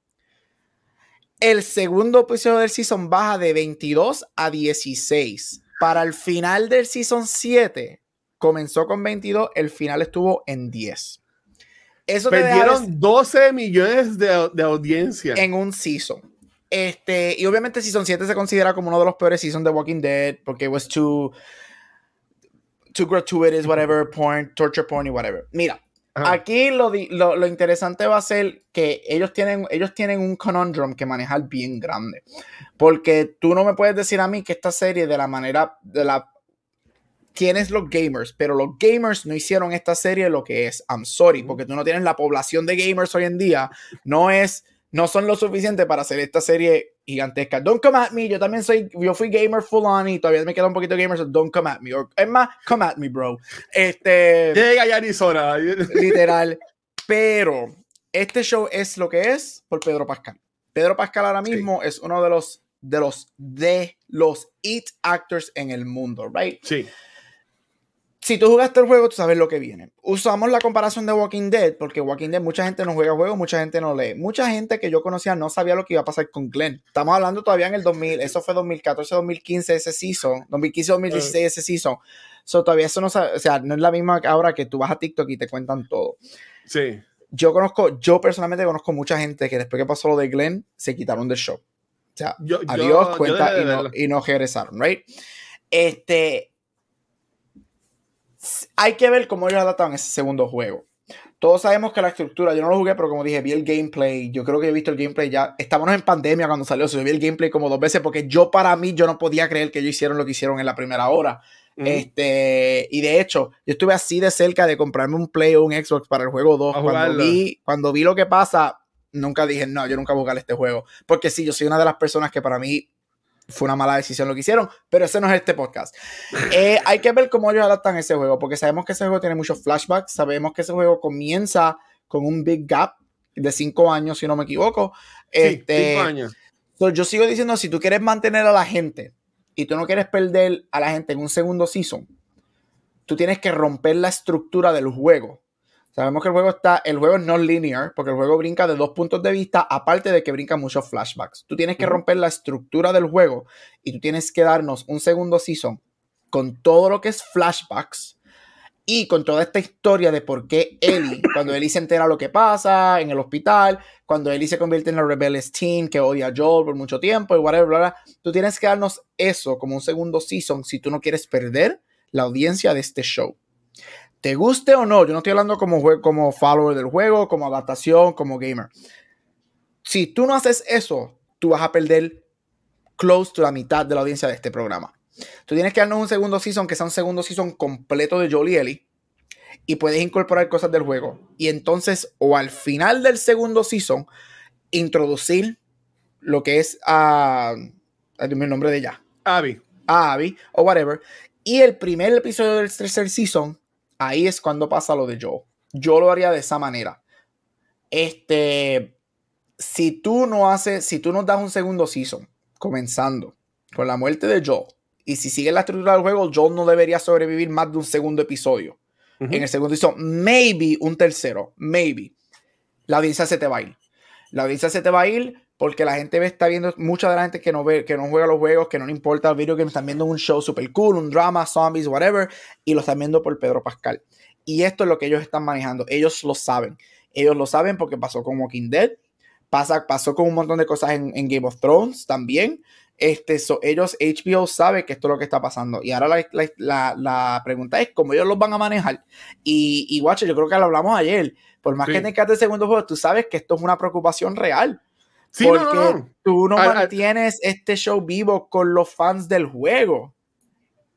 el segundo episodio del Season baja de 22 a 16. Para el final del Season 7, comenzó con 22, el final estuvo en 10. Eso Perdieron dejar... 12 millones de, de, audiencia. En un season. Este, y obviamente Season 7 se considera como uno de los peores seasons de Walking Dead porque was too too gratuitous, whatever, porn, torture porn y whatever. Mira, Ajá. aquí lo, lo, lo, interesante va a ser que ellos tienen, ellos tienen un conundrum que manejar bien grande. Porque tú no me puedes decir a mí que esta serie de la manera, de la tienes los gamers, pero los gamers no hicieron esta serie lo que es. I'm sorry, porque tú no tienes la población de gamers hoy en día, no es, no son lo suficiente para hacer esta serie gigantesca. Don't come at me, yo también soy, yo fui gamer full on y todavía me queda un poquito gamer, so don't come at me. Or, es más, come at me, bro. Este. Llega ya Arizona. literal. Pero este show es lo que es por Pedro Pascal. Pedro Pascal ahora mismo sí. es uno de los de los de los it actors en el mundo, right? Sí si tú jugaste el juego, tú sabes lo que viene. Usamos la comparación de Walking Dead, porque Walking Dead mucha gente no juega juegos, mucha gente no lee. Mucha gente que yo conocía no sabía lo que iba a pasar con Glenn. Estamos hablando todavía en el 2000, eso fue 2014, 2015 ese season, 2015, 2016 uh. ese season. So, todavía eso no sabe, o sea, no es la misma ahora que tú vas a TikTok y te cuentan todo. Sí. Yo conozco, yo personalmente conozco mucha gente que después que pasó lo de Glenn, se quitaron del show. O sea, yo, adiós, yo, cuenta yo y, no, y no regresaron, right? Este, hay que ver cómo ellos adaptan ese segundo juego. Todos sabemos que la estructura, yo no lo jugué, pero como dije, vi el gameplay. Yo creo que he visto el gameplay ya. Estábamos en pandemia cuando salió, so yo vi el gameplay como dos veces porque yo, para mí, yo no podía creer que ellos hicieron lo que hicieron en la primera hora. Mm. Este, y de hecho, yo estuve así de cerca de comprarme un Play o un Xbox para el juego 2. Cuando vi, cuando vi lo que pasa, nunca dije, no, yo nunca voy a jugar este juego. Porque sí, yo soy una de las personas que para mí fue una mala decisión lo que hicieron, pero ese no es este podcast. Eh, hay que ver cómo ellos adaptan ese juego, porque sabemos que ese juego tiene muchos flashbacks, sabemos que ese juego comienza con un big gap de cinco años, si no me equivoco. Sí, este, cinco años. so, yo sigo diciendo, si tú quieres mantener a la gente y tú no quieres perder a la gente en un segundo season, tú tienes que romper la estructura del juego. Sabemos que el juego está, el juego es no linear, porque el juego brinca de dos puntos de vista, aparte de que brinca muchos flashbacks. Tú tienes que romper la estructura del juego y tú tienes que darnos un segundo season con todo lo que es flashbacks y con toda esta historia de por qué Ellie, cuando Ellie se entera lo que pasa en el hospital, cuando Ellie se convierte en la rebellious teen que odia a Joel por mucho tiempo y whatever, bla, bla, tú tienes que darnos eso como un segundo season si tú no quieres perder la audiencia de este show. Te guste o no, yo no estoy hablando como, como follower del juego, como adaptación, como gamer. Si tú no haces eso, tú vas a perder close to la mitad de la audiencia de este programa. Tú tienes que darnos un segundo season que sea un segundo season completo de y Ellie y puedes incorporar cosas del juego. Y entonces, o al final del segundo season, introducir lo que es a. dime el nombre de ella. Abby. A Abby o whatever. Y el primer episodio del tercer season, ahí es cuando pasa lo de Joel. Yo lo haría de esa manera. Este. Si tú no haces, si tú nos das un segundo season, comenzando con la muerte de Joel, y si sigue la estructura del juego, Joel no debería sobrevivir más de un segundo episodio en el segundo season, maybe un tercero, maybe. La audiencia se te va a ir. La audiencia se te va a ir porque la gente ve, está viendo, mucha de la gente que no ve, que no juega los juegos, que no le importa el video game, están viendo un show super cool, un drama, zombies, whatever, y lo están viendo por Pedro Pascal. Y esto es lo que ellos están manejando. Ellos lo saben. Ellos lo saben porque pasó con Walking Dead, pasa, pasó con un montón de cosas en, en Game of Thrones también. Este, so, ellos, HBO sabe que esto es lo que está pasando. Y ahora la, la- la- la pregunta es cómo ellos los van a manejar. Y, y guacho, yo creo que lo hablamos ayer. Por más Sí. que tengas el segundo juego, tú sabes que esto es una preocupación real. Sí, porque no, no. tú no mantienes este show vivo con los fans del juego.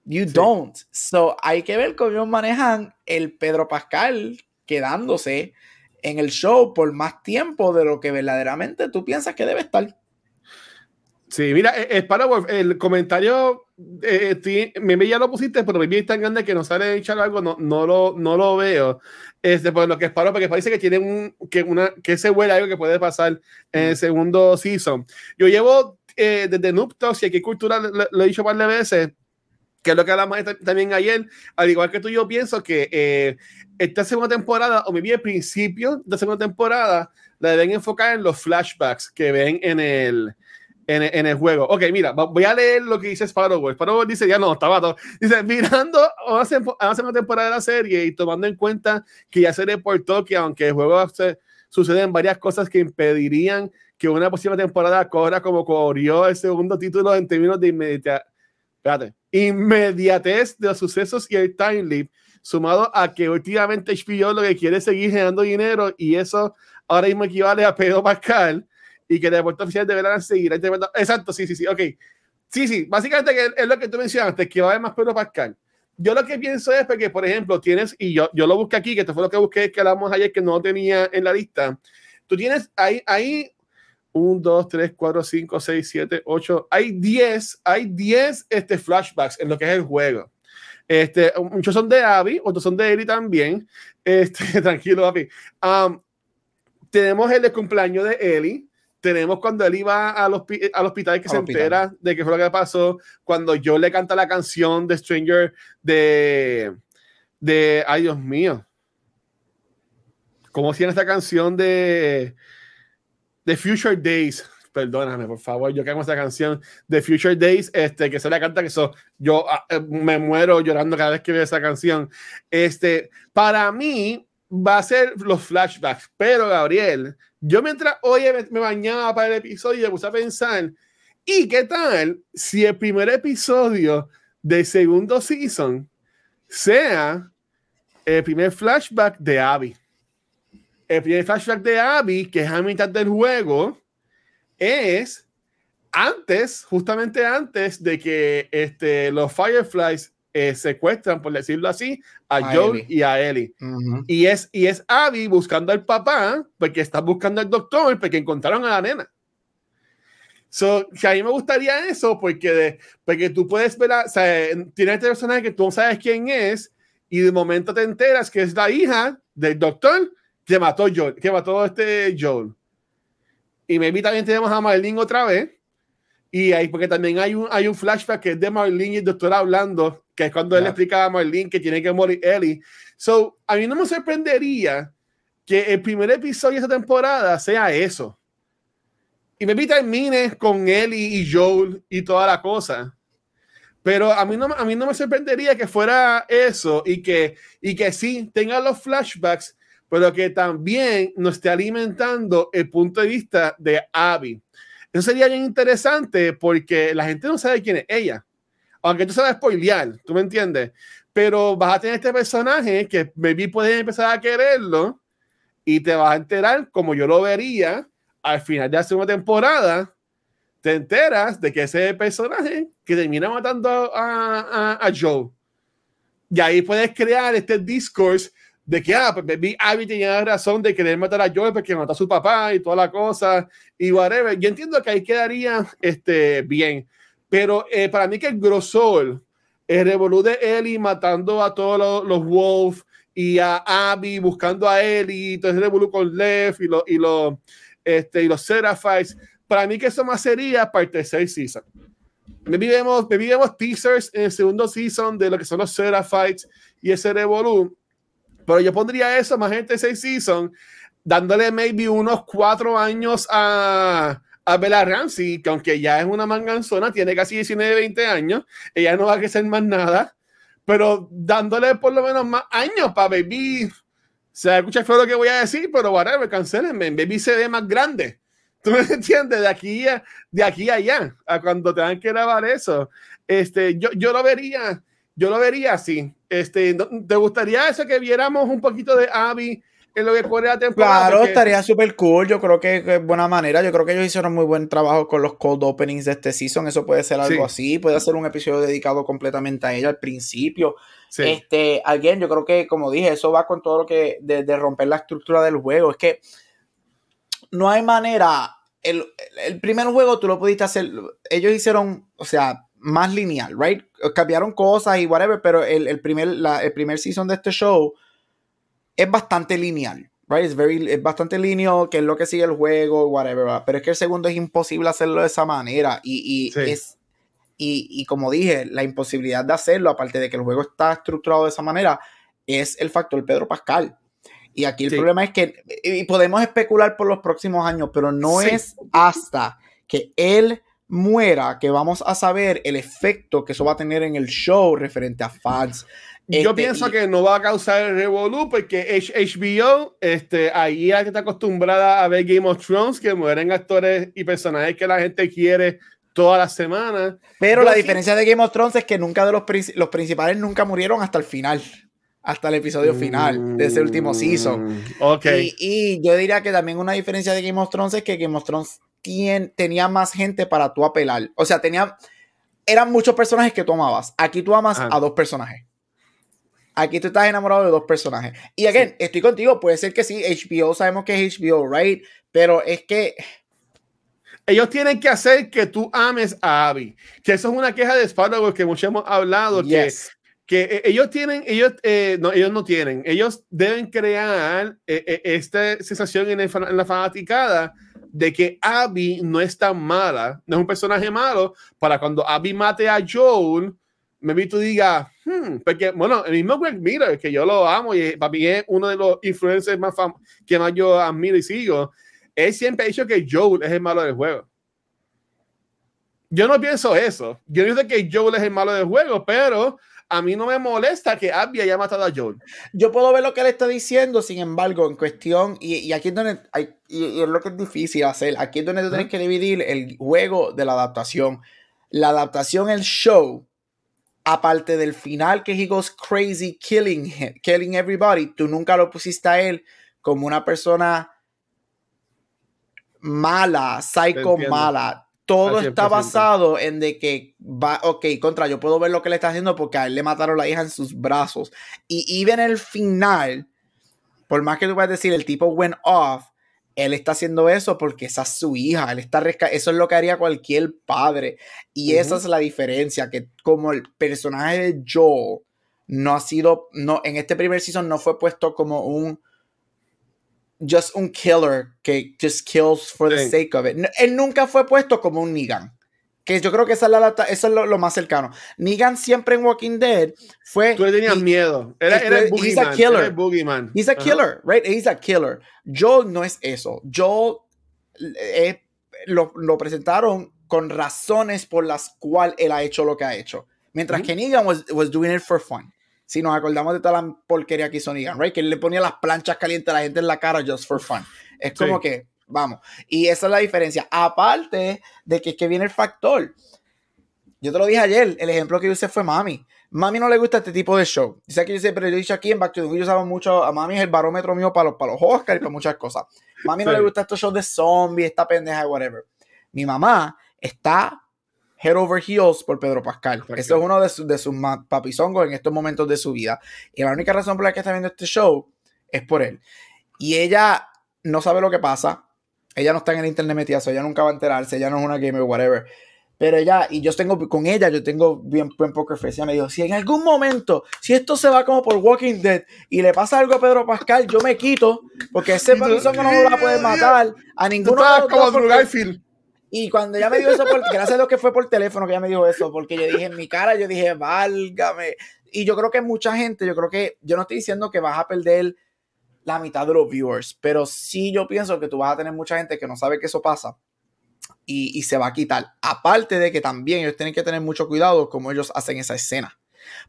You Sí. don't. So, hay que ver cómo ellos manejan el Pedro Pascal quedándose en el show por más tiempo de lo que verdaderamente tú piensas que debe estar. Sí, mira, eh, eh, para Wolf, el comentario, eh, ti- me ya lo pusiste, pero mi es tan grande que no sale echar algo, no, no, lo, no lo veo. Este, por lo que es paro, porque parece que tiene un, que una, que se huele algo que puede pasar en el segundo season. Yo llevo eh, desde Noob Talks y aquí Cultura, lo, lo he dicho de veces, que es lo que hablamos también ayer, al igual que tú, yo pienso que eh, esta segunda temporada, o mi bien el principio de la segunda temporada, la deben enfocar en los flashbacks que ven en el, en, en el juego. Ok, mira, voy a leer lo que dice Sparrow. Sparrow dice, ya no, estaba todo. Dice, mirando sem- a una temporada de la serie y tomando en cuenta que ya se reportó que aunque el juego se, suceden varias cosas que impedirían que una próxima temporada corra como corrió el segundo título en términos de espérate, inmediatez de los sucesos y el time leap, sumado a que últimamente HBO lo que quiere es seguir generando dinero y eso ahora mismo equivale a Pedro Pascal y que el deporte oficial deberán seguir. Exacto, sí, sí, sí, ok. Sí, sí, básicamente que es lo que tú mencionaste, que va a haber más Pedro Pascal. Yo lo que pienso es porque, por ejemplo, tienes, y yo, yo lo busqué aquí, que esto fue lo que busqué, que hablamos ayer, que no tenía en la lista. Tú tienes ahí, ahí 1, 2, 3, 4, 5, 6, 7, 8, hay 10, hay 10 este, flashbacks en lo que es el juego. Este, muchos son de Abby, otros son de Ellie también. Este, tranquilo, Abby. Um, tenemos el de cumpleaños de Ellie. Tenemos cuando Ellie va al, hospi- al hospital que Al se hospital. entera de qué fue lo que pasó. Cuando yo le canta la canción de Stranger de. de ay, Dios mío. ¿Cómo se llama esta canción de. de Future Days? Perdóname, por favor, yo que hago esa canción de Future Days, este, que se la canta, que eso, yo ah, eh, me muero llorando cada vez que veo esa canción. Este, para mí va a ser los flashbacks, pero Gabriel, yo mientras hoy me, bañaba para el episodio, me puse a pensar, ¿y qué tal si el primer episodio del segundo season sea el primer flashback de Abby? El primer flashback de Abby, que es a mitad del juego, es antes, justamente antes de que este, los Fireflies eh, secuestran, por decirlo así, a, A Joel Ellie. y a Ellie. Y es, y es Abby buscando al papá, porque está buscando al doctor, porque encontraron a la nena. So, que a mí me gustaría eso porque, de, porque tú puedes ver, o sea, tienes este personaje que tú no sabes quién es y de momento te enteras que es la hija del doctor que mató Joel, que mató a este Joel. Y maybe también tenemos a Marlene otra vez. Y ahí, porque también hay un, hay un flashback que es de Marlene y el doctor hablando, que es cuando él explica a Marlene que tiene que morir Ellie. So, a mí no me sorprendería que el primer episodio de esta temporada sea eso y me termine con él y, Joel y toda la cosa. Pero a mí, no, a mí no me sorprendería que fuera eso y que, y que sí tenga los flashbacks, pero que también nos esté alimentando el punto de vista de Abby. Eso sería bien interesante porque la gente no sabe quién es ella. Aunque tú sabes spoilear, ¿tú me entiendes? Pero vas a tener este personaje que maybe puedes empezar a quererlo y te vas a enterar como yo lo vería al final de la segunda temporada, te enteras de que ese personaje que termina matando a, a, Joe. Y ahí puedes crear este discourse de que, ah, pues baby Abby tenía razón de querer matar a Joe porque mató a su papá y toda la cosa y whatever. Yo entiendo que ahí quedaría este, bien, pero eh, para mí que el grosor, el revolú de Ellie matando a todos los, los Wolf y a Abby buscando a Ellie, todo ese revolú con Lev y los y lo, este, y los Seraphites. Para mí que eso más sería para el tercer season. Me vivimos, me teasers en el segundo season de lo que son los Seraphites y ese Revolu. Pero yo pondría eso más en el tercer season, dándole maybe unos cuatro años a, a Bella Ramsey, que aunque ya es una manganzona, tiene casi 19, 20 años, ella no va a crecer más nada, pero dándole por lo menos más años para Baby se escucha feo lo que voy a decir, pero whatever, cancelenme. Baby se ve más grande. ¿Tú me entiendes? De aquí a, de aquí allá, a cuando tengan que grabar eso. Este, yo, yo lo vería, yo lo vería así. Este, ¿Te gustaría eso que viéramos un poquito de Abby en lo que corre la temporada? Claro, estaría súper cool. Yo creo que es buena manera. Yo creo que ellos hicieron muy buen trabajo con los cold openings de este season. Eso puede ser algo así. Puede ser un episodio dedicado completamente a ella al principio. Este, alguien, yo creo que, como dije, eso va con todo lo que de, romper la estructura del juego. Es que no hay manera. El, primer juego tú lo pudiste hacer. Ellos hicieron, o sea, más lineal, right? Cambiaron cosas y whatever, pero el, primer, el primer season de este show es bastante lineal, right? Es, very, es bastante lineal, que es lo que sigue el juego, whatever. Pero es que el segundo es imposible hacerlo de esa manera y, y es y, como dije, la imposibilidad de hacerlo, aparte de que el juego está estructurado de esa manera, es el factor Pedro Pascal. Y aquí el problema es que, y podemos especular por los próximos años, pero no es hasta que él muera que vamos a saber el efecto que eso va a tener en el show referente a fans. Yo este, pienso que no va a causar el revolú porque HBO, este, ahí hay que estar acostumbrada a ver Game of Thrones, que mueren actores y personajes que la gente quiere todas las semanas. Pero la diferencia de Game of Thrones es que nunca de los, los principales nunca murieron hasta el final. Hasta el episodio final de ese último season. Mm, ok. Y, yo diría que también una diferencia de Game of Thrones es que Game of Thrones tenía más gente para tú apelar. O sea, tenía. Eran muchos personajes que tú amabas. Aquí tú amas a dos personajes. Aquí tú estás enamorado de dos personajes. Y again, estoy contigo. Puede ser que sí, HBO, sabemos que es HBO, right? Pero es que ellos tienen que hacer que tú ames a Abby. Que eso es una queja de Sparrow que muchos hemos hablado. Que, que eh, ellos tienen, ellos, eh, no, ellos no tienen. Ellos deben crear eh, esta sensación en, la fanaticada de que Abby no es tan mala, no es un personaje malo, para cuando Abby mate a Joel, me tú digas, hmm, porque, bueno, el mismo Greg Miller, que yo lo amo y para mí es uno de los influencers más que más yo admiro y sigo, él siempre ha dicho que Joel es el malo del juego. Yo no pienso eso. Yo no sé que Joel es el malo del juego, pero a mí no me molesta que Abby haya matado a Joel. Yo puedo ver lo que él está diciendo, sin embargo, en cuestión, y, aquí es donde hay, y, es lo que es difícil hacer, aquí es donde tú tienes que dividir el juego de la adaptación. La adaptación, el show, aparte del final que he goes crazy killing, killing everybody, tú nunca lo pusiste a él como una persona mala, psycho mala. Todo está basado en de que va, ok, contra, yo puedo ver lo que le está haciendo porque a él le mataron la hija en sus brazos. Y, y en el final, por más que tú puedas decir, el tipo went off, él está haciendo eso porque esa es su hija, él está eso es lo que haría cualquier padre. Y esa es la diferencia, que como el personaje de Joel no ha sido, no, en este primer season no fue puesto como un just un killer que just kills for the sake of it. Él nunca fue puesto como un Negan. Que yo creo que esa es, la, eso es lo, más cercano. Negan siempre en Walking Dead fue. Tú le tenías miedo. Era, era el He's a killer. He's a killer, right? He's a killer. Joel no es eso. Joel eh, lo, lo, presentaron con razones por las cuales él ha hecho lo que ha hecho. Mientras que Negan was, was doing it for fun. Si nos acordamos de toda la porquería que hizo Negan, right? Que él le ponía las planchas calientes a la gente en la cara just for fun. Es como que, vamos. Y esa es la diferencia. Aparte de que, que viene el factor. Yo te lo dije ayer, el ejemplo que yo usé fue Mami. Mami no le gusta este tipo de show. Dice que yo siempre he dicho aquí en Back to the yo usaba mucho, a Mami es el barómetro mío para los, para los Oscars y para muchas cosas. Mami no le gusta estos shows de zombies, esta pendeja, whatever. Mi mamá está head over heels por Pedro Pascal. Eso es uno de, sus, de sus papizongos en estos momentos de su vida. Y la única razón por la que está viendo este show es por él. Y ella no sabe lo que pasa. Ella no está en el internet metida, ella nunca va a enterarse, ella no es una gamer, whatever. Pero ella, y yo tengo con ella, yo tengo bien buen poker face. Ella me dijo: si en algún momento, si esto se va como por Walking Dead y le pasa algo a Pedro Pascal, yo me quito, porque ese papizongo no lo va a poder matar a ninguno de los dos. Y cuando ella me dijo eso, gracias a Dios que fue por teléfono que ella me dijo eso, porque yo dije en mi cara, yo dije, válgame. Y yo creo que mucha gente, yo creo que, yo no estoy diciendo que vas a perder la mitad de los viewers, pero sí yo pienso que tú vas a tener mucha gente que no sabe que eso pasa y, se va a quitar. Aparte de que también ellos tienen que tener mucho cuidado como ellos hacen esa escena.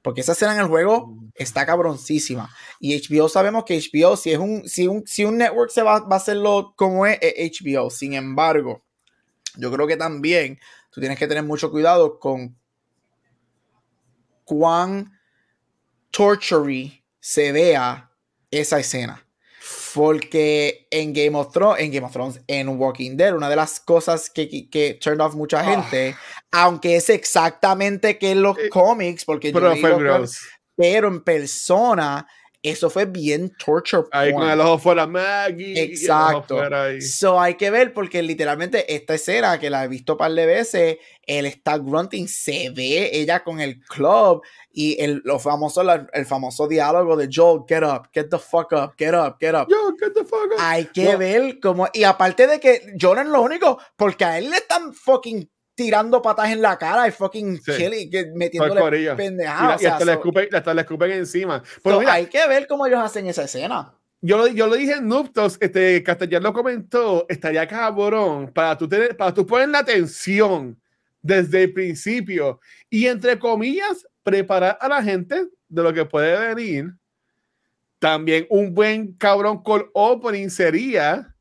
Porque esa escena en el juego está cabroncísima. Y HBO sabemos que HBO, si es un, si un, si un network se va, va a hacerlo como es, es HBO. Sin embargo, yo creo que también tú tienes que tener mucho cuidado con cuán tortury se vea esa escena. Porque en Game of Thrones, en Game of Thrones, en Walking Dead, una de las cosas que, que, turned off mucha ah. gente, aunque es exactamente que en los eh, cómics, porque yo pero en persona eso fue bien torture Ahí con el ojo fuera Maggie. Exacto. So hay que ver porque literalmente esta escena que la he visto un par de veces, él está grunting, se ve ella con el club y el, lo famoso, el famoso diálogo de Joel, get up, get the fuck up, get up, get up. Yo, get the fuck up. Hay que ver cómo, y aparte de que es lo único, porque a él le están fucking tirando patas en la cara y fucking sí. metiéndole pendejadas. Y, hasta, le escupen, hasta, le escupen, encima. Pero hay que ver cómo ellos hacen esa escena. Yo lo, yo lo dije en Nuptos, este, Castellán lo comentó, estaría cabrón para tú, tener, para tú poner la atención desde el principio y entre comillas preparar a la gente de lo que puede venir. También un buen cabrón call opening sería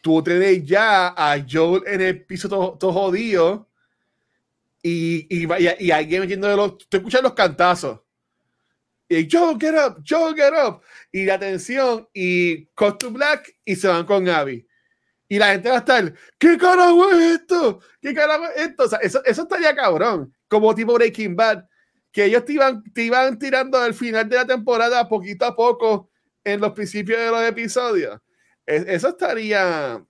tú tenés ya a Joel en el piso todo, jodido y, y, y, alguien metiendo de los. Tú escuchas los cantazos. Y Joel, get up, Joel, get up. Y la atención y Cut to Black y se van con Abby. Y la gente va a estar, ¿qué carajo es esto? ¿Qué carajo es esto? Eso, eso estaría cabrón. Como tipo Breaking Bad. Que ellos te iban, te iban tirando al final de la temporada poquito a poco en los principios de los episodios eso estaría.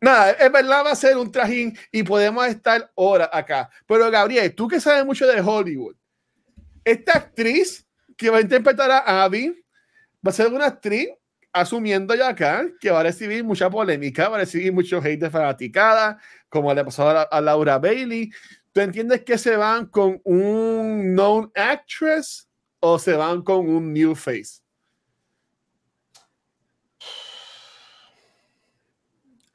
Nada, es verdad, va a ser un trajín y podemos estar horas acá. Pero Gabriel, tú que sabes mucho de Hollywood, esta actriz que va a interpretar a Abby va a ser una actriz asumiendo ya acá que va a recibir mucha polémica, va a recibir mucho hate de fanaticada, como le pasó a, a, Laura Bailey. ¿Tú entiendes que se van con un known actress o se van con un new face?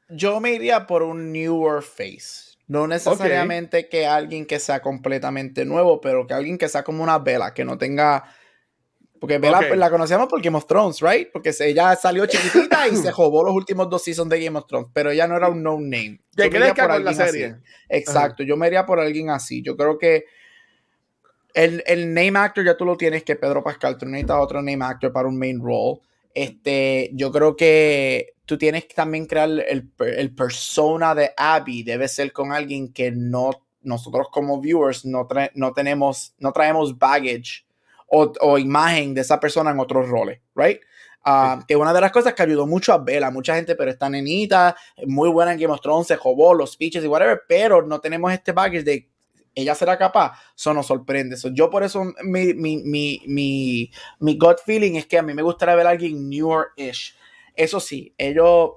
Yo me iría por un newer face. No necesariamente que alguien que sea completamente nuevo, pero que alguien que sea como una vela, que no tenga. Porque Vela pues, la conocíamos por Game of Thrones, ¿right? Porque ella salió chiquitita y se jobó los últimos dos seasons de Game of Thrones, pero ella no era un no name. ¿Qué crees que por la serie? Exacto, yo me iría por alguien así. Yo creo que el, el, name actor ya tú lo tienes, que Pedro Pascal, tú necesitas otro name actor para un main role. Este, yo creo que tú tienes que también crear el, el, persona de Abby, debe ser con alguien que no, nosotros como viewers no, no tenemos, no traemos baggage o, o, imagen de esa persona en otros roles, right? Ah, que una de las cosas que ayudó mucho a Bella, mucha gente, pero esta nenita, muy buena en Game of Thrones, se jobó los speeches y whatever, pero no tenemos este baggage de ella será capaz, eso nos sorprende. yo por eso mi, mi, mi, mi, mi gut feeling es que a mí me gustaría ver a alguien newer-ish. Eso sí, ellos,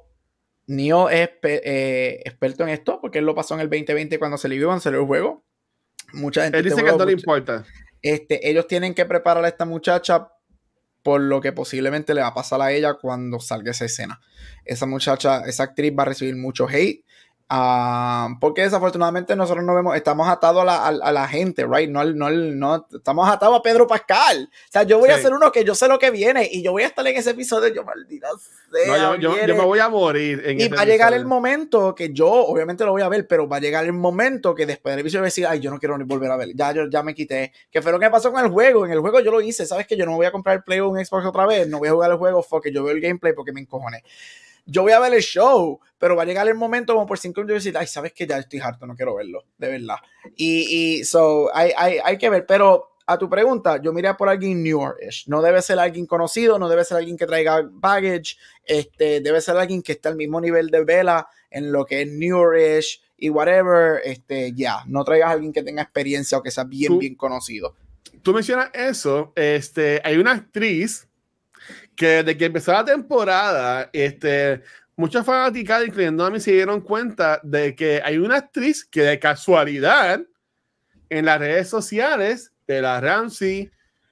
Neo es eh, experto en esto, porque él lo pasó en el 2020 cuando se le vio, cuando el juego. Mucha gente... Él dice que no le importa. Este, ellos tienen que preparar a esta muchacha por lo que posiblemente le va a pasar a ella cuando salga esa escena. Esa muchacha, esa actriz va a recibir mucho hate Ah, porque desafortunadamente nosotros no vemos, estamos atados a la, a, la gente, right? No, no, no, estamos atados a Pedro Pascal. O sea, yo voy a hacer uno que yo sé lo que viene y yo voy a estar en ese episodio, yo maldita sea. yo, yo, me voy a morir. En y va a llegar el momento que yo, obviamente lo voy a ver, pero va a llegar el momento que después del episodio voy a decir, ay, yo no quiero ni volver a ver, ya, yo, ya me quité. Que fue lo que pasó con el juego. En el juego yo lo hice, ¿sabes? Que yo no voy a comprar el Play o un Xbox otra vez, no voy a jugar el juego, que yo veo el gameplay porque me encojoné yo voy a ver el show, pero va a llegar el momento como por cinco minutos y decir, ay, sabes que ya estoy harto, no quiero verlo, de verdad. Y, y so, hay, hay, hay que ver, pero a tu pregunta, yo miré por alguien newer-ish. No debe ser alguien conocido, no debe ser alguien que traiga baggage, este, debe ser alguien que esté al mismo nivel de vela en lo que es newer-ish y whatever. Este, ya, no traigas a alguien que tenga experiencia o que sea bien, bien conocido. Tú mencionas eso, este, hay una actriz que desde que empezó la temporada, este, muchas fanáticas, incluyendo a mí, se dieron cuenta de que hay una actriz que de casualidad en las redes sociales, de la Ramsey,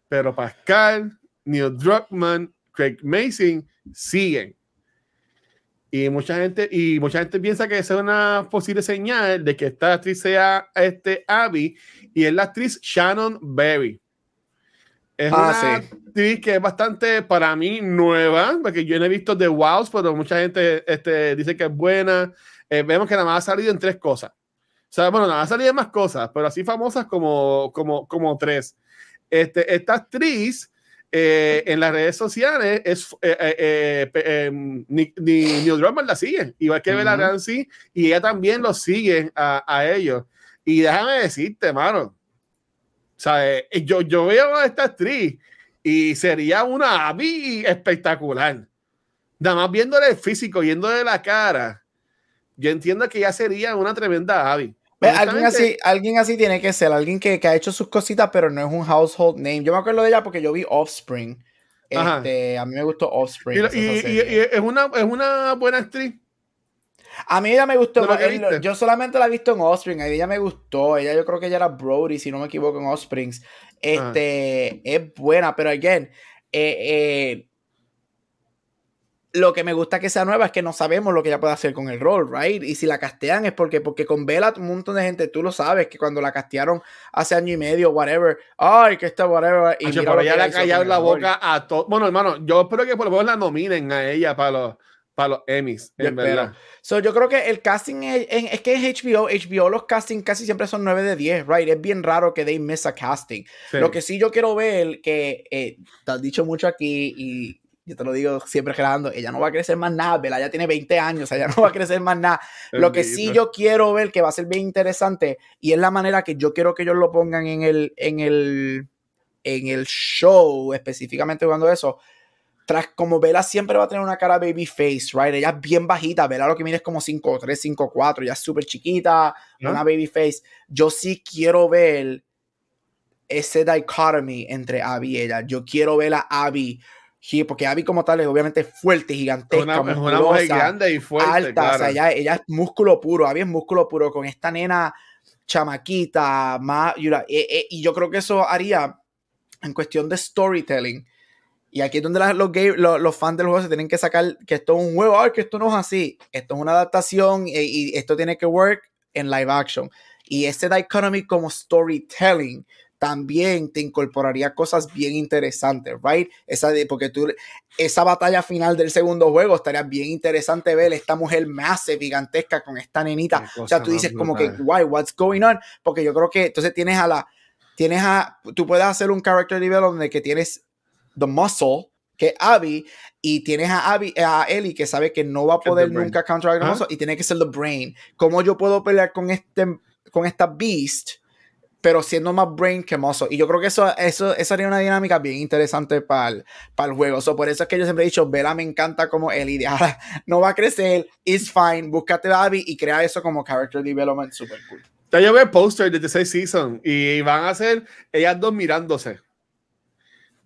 Pedro Pascal, Neil Druckmann, Craig Mason, siguen. Y mucha gente, y mucha gente piensa que esa es una posible señal de que esta actriz sea este Abby, y es la actriz Shannon Berry. Es ah, una actriz que es bastante para mí nueva, porque yo no he visto The Wows, pero mucha gente este, dice que es buena. Eh, vemos que nada más ha salido en tres cosas. O sea, bueno, nada más ha salido en más cosas, pero así famosas como, como, como tres. Este, esta actriz eh, en las redes sociales es eh, em, ni, ni Neil Drummond la sigue, igual que Bella Ramsey, y ella también lo sigue a, a ellos. Y déjame decirte, mano, eh, Yo, yo veo a esta actriz y sería una Abby espectacular. Nada más viéndole el físico, viéndole la cara, yo entiendo que ya sería una tremenda Abby. Alguien así, alguien así tiene que ser, alguien que, que, ha hecho sus cositas, pero no es un household name. Yo me acuerdo de ella porque yo vi Offspring. Este, a mí me gustó Offspring. Y, es, una, es una buena actriz. A mí ella me gustó. yo solamente la he visto en Offspring. A ella me gustó. Ella, yo creo que ella era Brody, si no me equivoco, en Offsprings. Este, ah. es buena, pero again, eh, eh, lo que me gusta que sea nueva es que no sabemos lo que ella puede hacer con el rol, right? Y si la castean es porque, porque con Bella un montón de gente, tú lo sabes, que cuando la castearon hace año y medio, whatever, ay, que está whatever. Y mira ella le ha callado la boca a todo. Bueno, hermano, yo espero que por lo menos la nominen a ella para los para los Emmys, en verdad. So, yo creo que el casting es, es, que es HBO, HBO los castings casi siempre son 9 de 10, right? Es bien raro que they miss a casting. Lo que sí yo quiero ver, que eh, te has dicho mucho aquí y yo te lo digo siempre generando, ella no va a crecer más nada, ¿verdad? Ella tiene 20 años, ella no va a crecer más nada. lo que sí yo quiero ver, que va a ser bien interesante, y es la manera que yo quiero que ellos lo pongan en el, en el, en el show, específicamente jugando eso, como Vela siempre va a tener una cara baby face, right? Ella es bien bajita, Vela lo que mide es como 5'3, 5'4, ella es súper chiquita, una baby face. Yo sí quiero ver ese dichotomy entre Abby y ella. Yo quiero ver a Abby, porque Abby como tal es obviamente fuerte, gigantesca, una, una mujer grande y fuerte, alta, o sea, ella, ella, es músculo puro, Abby es músculo puro, con esta nena chamaquita, más, y, y yo creo que eso haría en cuestión de storytelling y aquí es donde los, los, fans del juego se tienen que sacar que esto es un juego, ay, que esto no es así. Esto es una adaptación y, y esto tiene que work en live action. Y ese dichotomy como storytelling también te incorporaría cosas bien interesantes, right? Esa de, porque tú, esa batalla final del segundo juego estaría bien interesante ver esta mujer más gigantesca con esta nenita. O sea, tú dices como que, why, what's going on? Porque yo creo que entonces tienes a la, tienes a, tú puedes hacer un character development que tienes the muscle, que es Abby, y tienes a Abby, a Ellie que sabe que no va a poder nunca el muscle y tiene que ser the brain. ¿Cómo yo puedo pelear con este con esta beast? pero siendo más brain que mozo. Y yo creo que eso, eso, eso haría una dinámica bien interesante para el, para el juego. So, por eso es que yo siempre he dicho, Vela me encanta como el ideal. no va a crecer, is fine, búscate a Abby y crea eso como character development super cool. Ya yo veo el póster de The Season y van a ser ellas dos mirándose.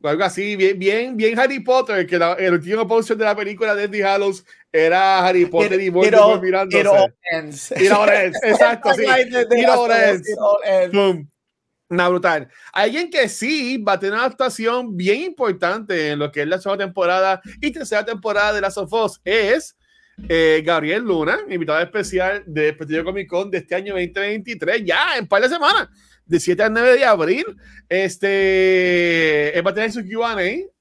Algo así, bien, bien, bien Harry Potter, que la, el último de la película de Eddie Hallows era Harry Potter y Voldemort mirándose. It all ends. It all ends, exacto, sí. It all ends. Boom. Una brutal. Alguien que sí va a tener una actuación bien importante en lo que es la segunda temporada y tercera temporada de Last of Us es eh, Gabriel Luna, invitado especial de Petido Comic Con de este año 2023, ya en par de semanas, de 7 al 9 de abril. Este, él va a tener su QA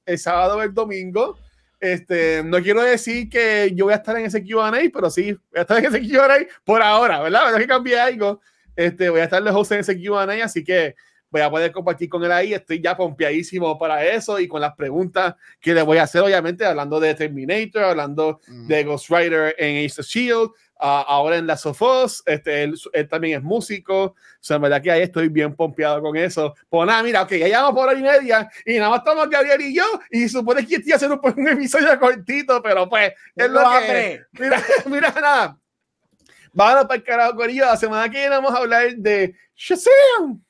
el sábado o el domingo. Este, no quiero decir que yo voy a estar en ese QA, pero sí, voy a estar en ese QA por ahora, ¿verdad? ¿Verdad que cambié algo? Este, voy a estar lejos en ese QA, así que voy a poder compartir con él ahí. Estoy ya pompeadísimo para eso y con las preguntas que le voy a hacer, obviamente, hablando de Terminator, hablando mm. de Ghost Rider en Ace of Shield, uh, ahora en Last of Us. Este, él, él, también es músico. O sea, en verdad que ahí estoy bien pompeado con eso. Pues nada, mira, ok, ya llevamos por hora y media y nada más estamos Gabriel y yo. Y supone que estoy haciendo un, un episodio cortito, pero pues es lo que. Mira, mira, nada. Vámonos para el carajo, Corillo. La semana que viene vamos a hablar de Shazam.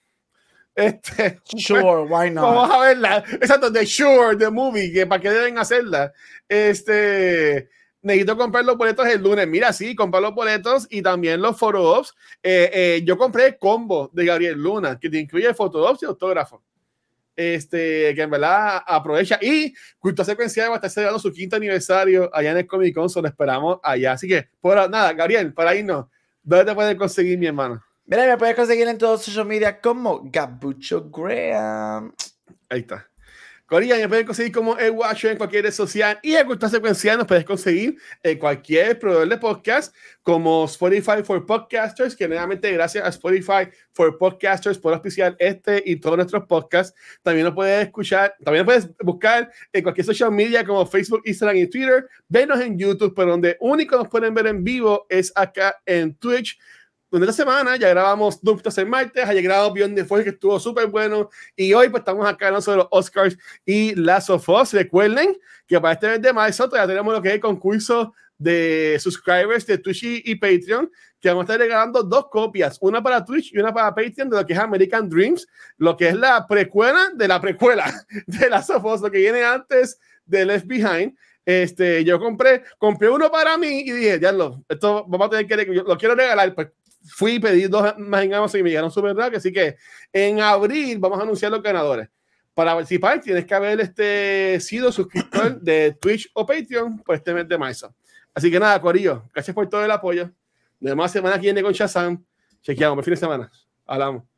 Este, sure, why not? Vamos a verla. Exacto, de Sure, the movie, que para qué deben hacerla. Este, necesito comprar los boletos el lunes. Mira, sí, comprar los boletos y también los photo ops. Eh, eh, yo compré el combo de Gabriel Luna, que te incluye photo ops y autógrafo. Este, que en verdad aprovecha. Y Cultura Secuencial va a estar celebrando su quinto aniversario allá en el Comic Con, lo esperamos allá. Así que, por nada, Gabriel, para irnos, ¿dónde te pueden conseguir, mi hermano? Mira, me puedes conseguir en todos los social media como Gabucho Graham. Ahí está. Corilla, me pueden conseguir como el Watcher en cualquier red social y en Cultura Secuencial nos puedes conseguir en cualquier proveedor de podcast como Spotify for Podcasters, que nuevamente gracias a Spotify for Podcasters por auspiciar este y todos nuestros podcasts. También nos puedes escuchar, también puedes buscar en cualquier social media como Facebook, Instagram y Twitter. Venos en YouTube, pero donde único nos pueden ver en vivo es acá en Twitch donde esta semana ya grabamos Duptos en martes, ayer grabamos Beyond the Force que estuvo súper bueno y hoy pues estamos acá hablando sobre los Oscars y Last of Us. Recuerden que para este mes de marzo ya tenemos lo que es el concurso de subscribers de Twitch y, Patreon, que vamos a estar regalando dos copias, una para Twitch y una para Patreon de lo que es American Dreams, lo que es la precuela de la precuela de Last of Us, lo que viene antes de Left Behind. Este, yo compré, compré uno para mí y dije, ya lo, esto vamos a tener que, lo quiero regalar, pues fui y pedí dos más en Amazon y me llegaron súper rápido. Así que en abril vamos a anunciar los ganadores. Para participar tienes que haber este, sido suscriptor de Twitch o Patreon por este mes de marzo. Así que nada, Corillo, gracias por todo el apoyo. De más semana aquí viene con Shazam. Chequeamos, por fin de semana. Hablamos.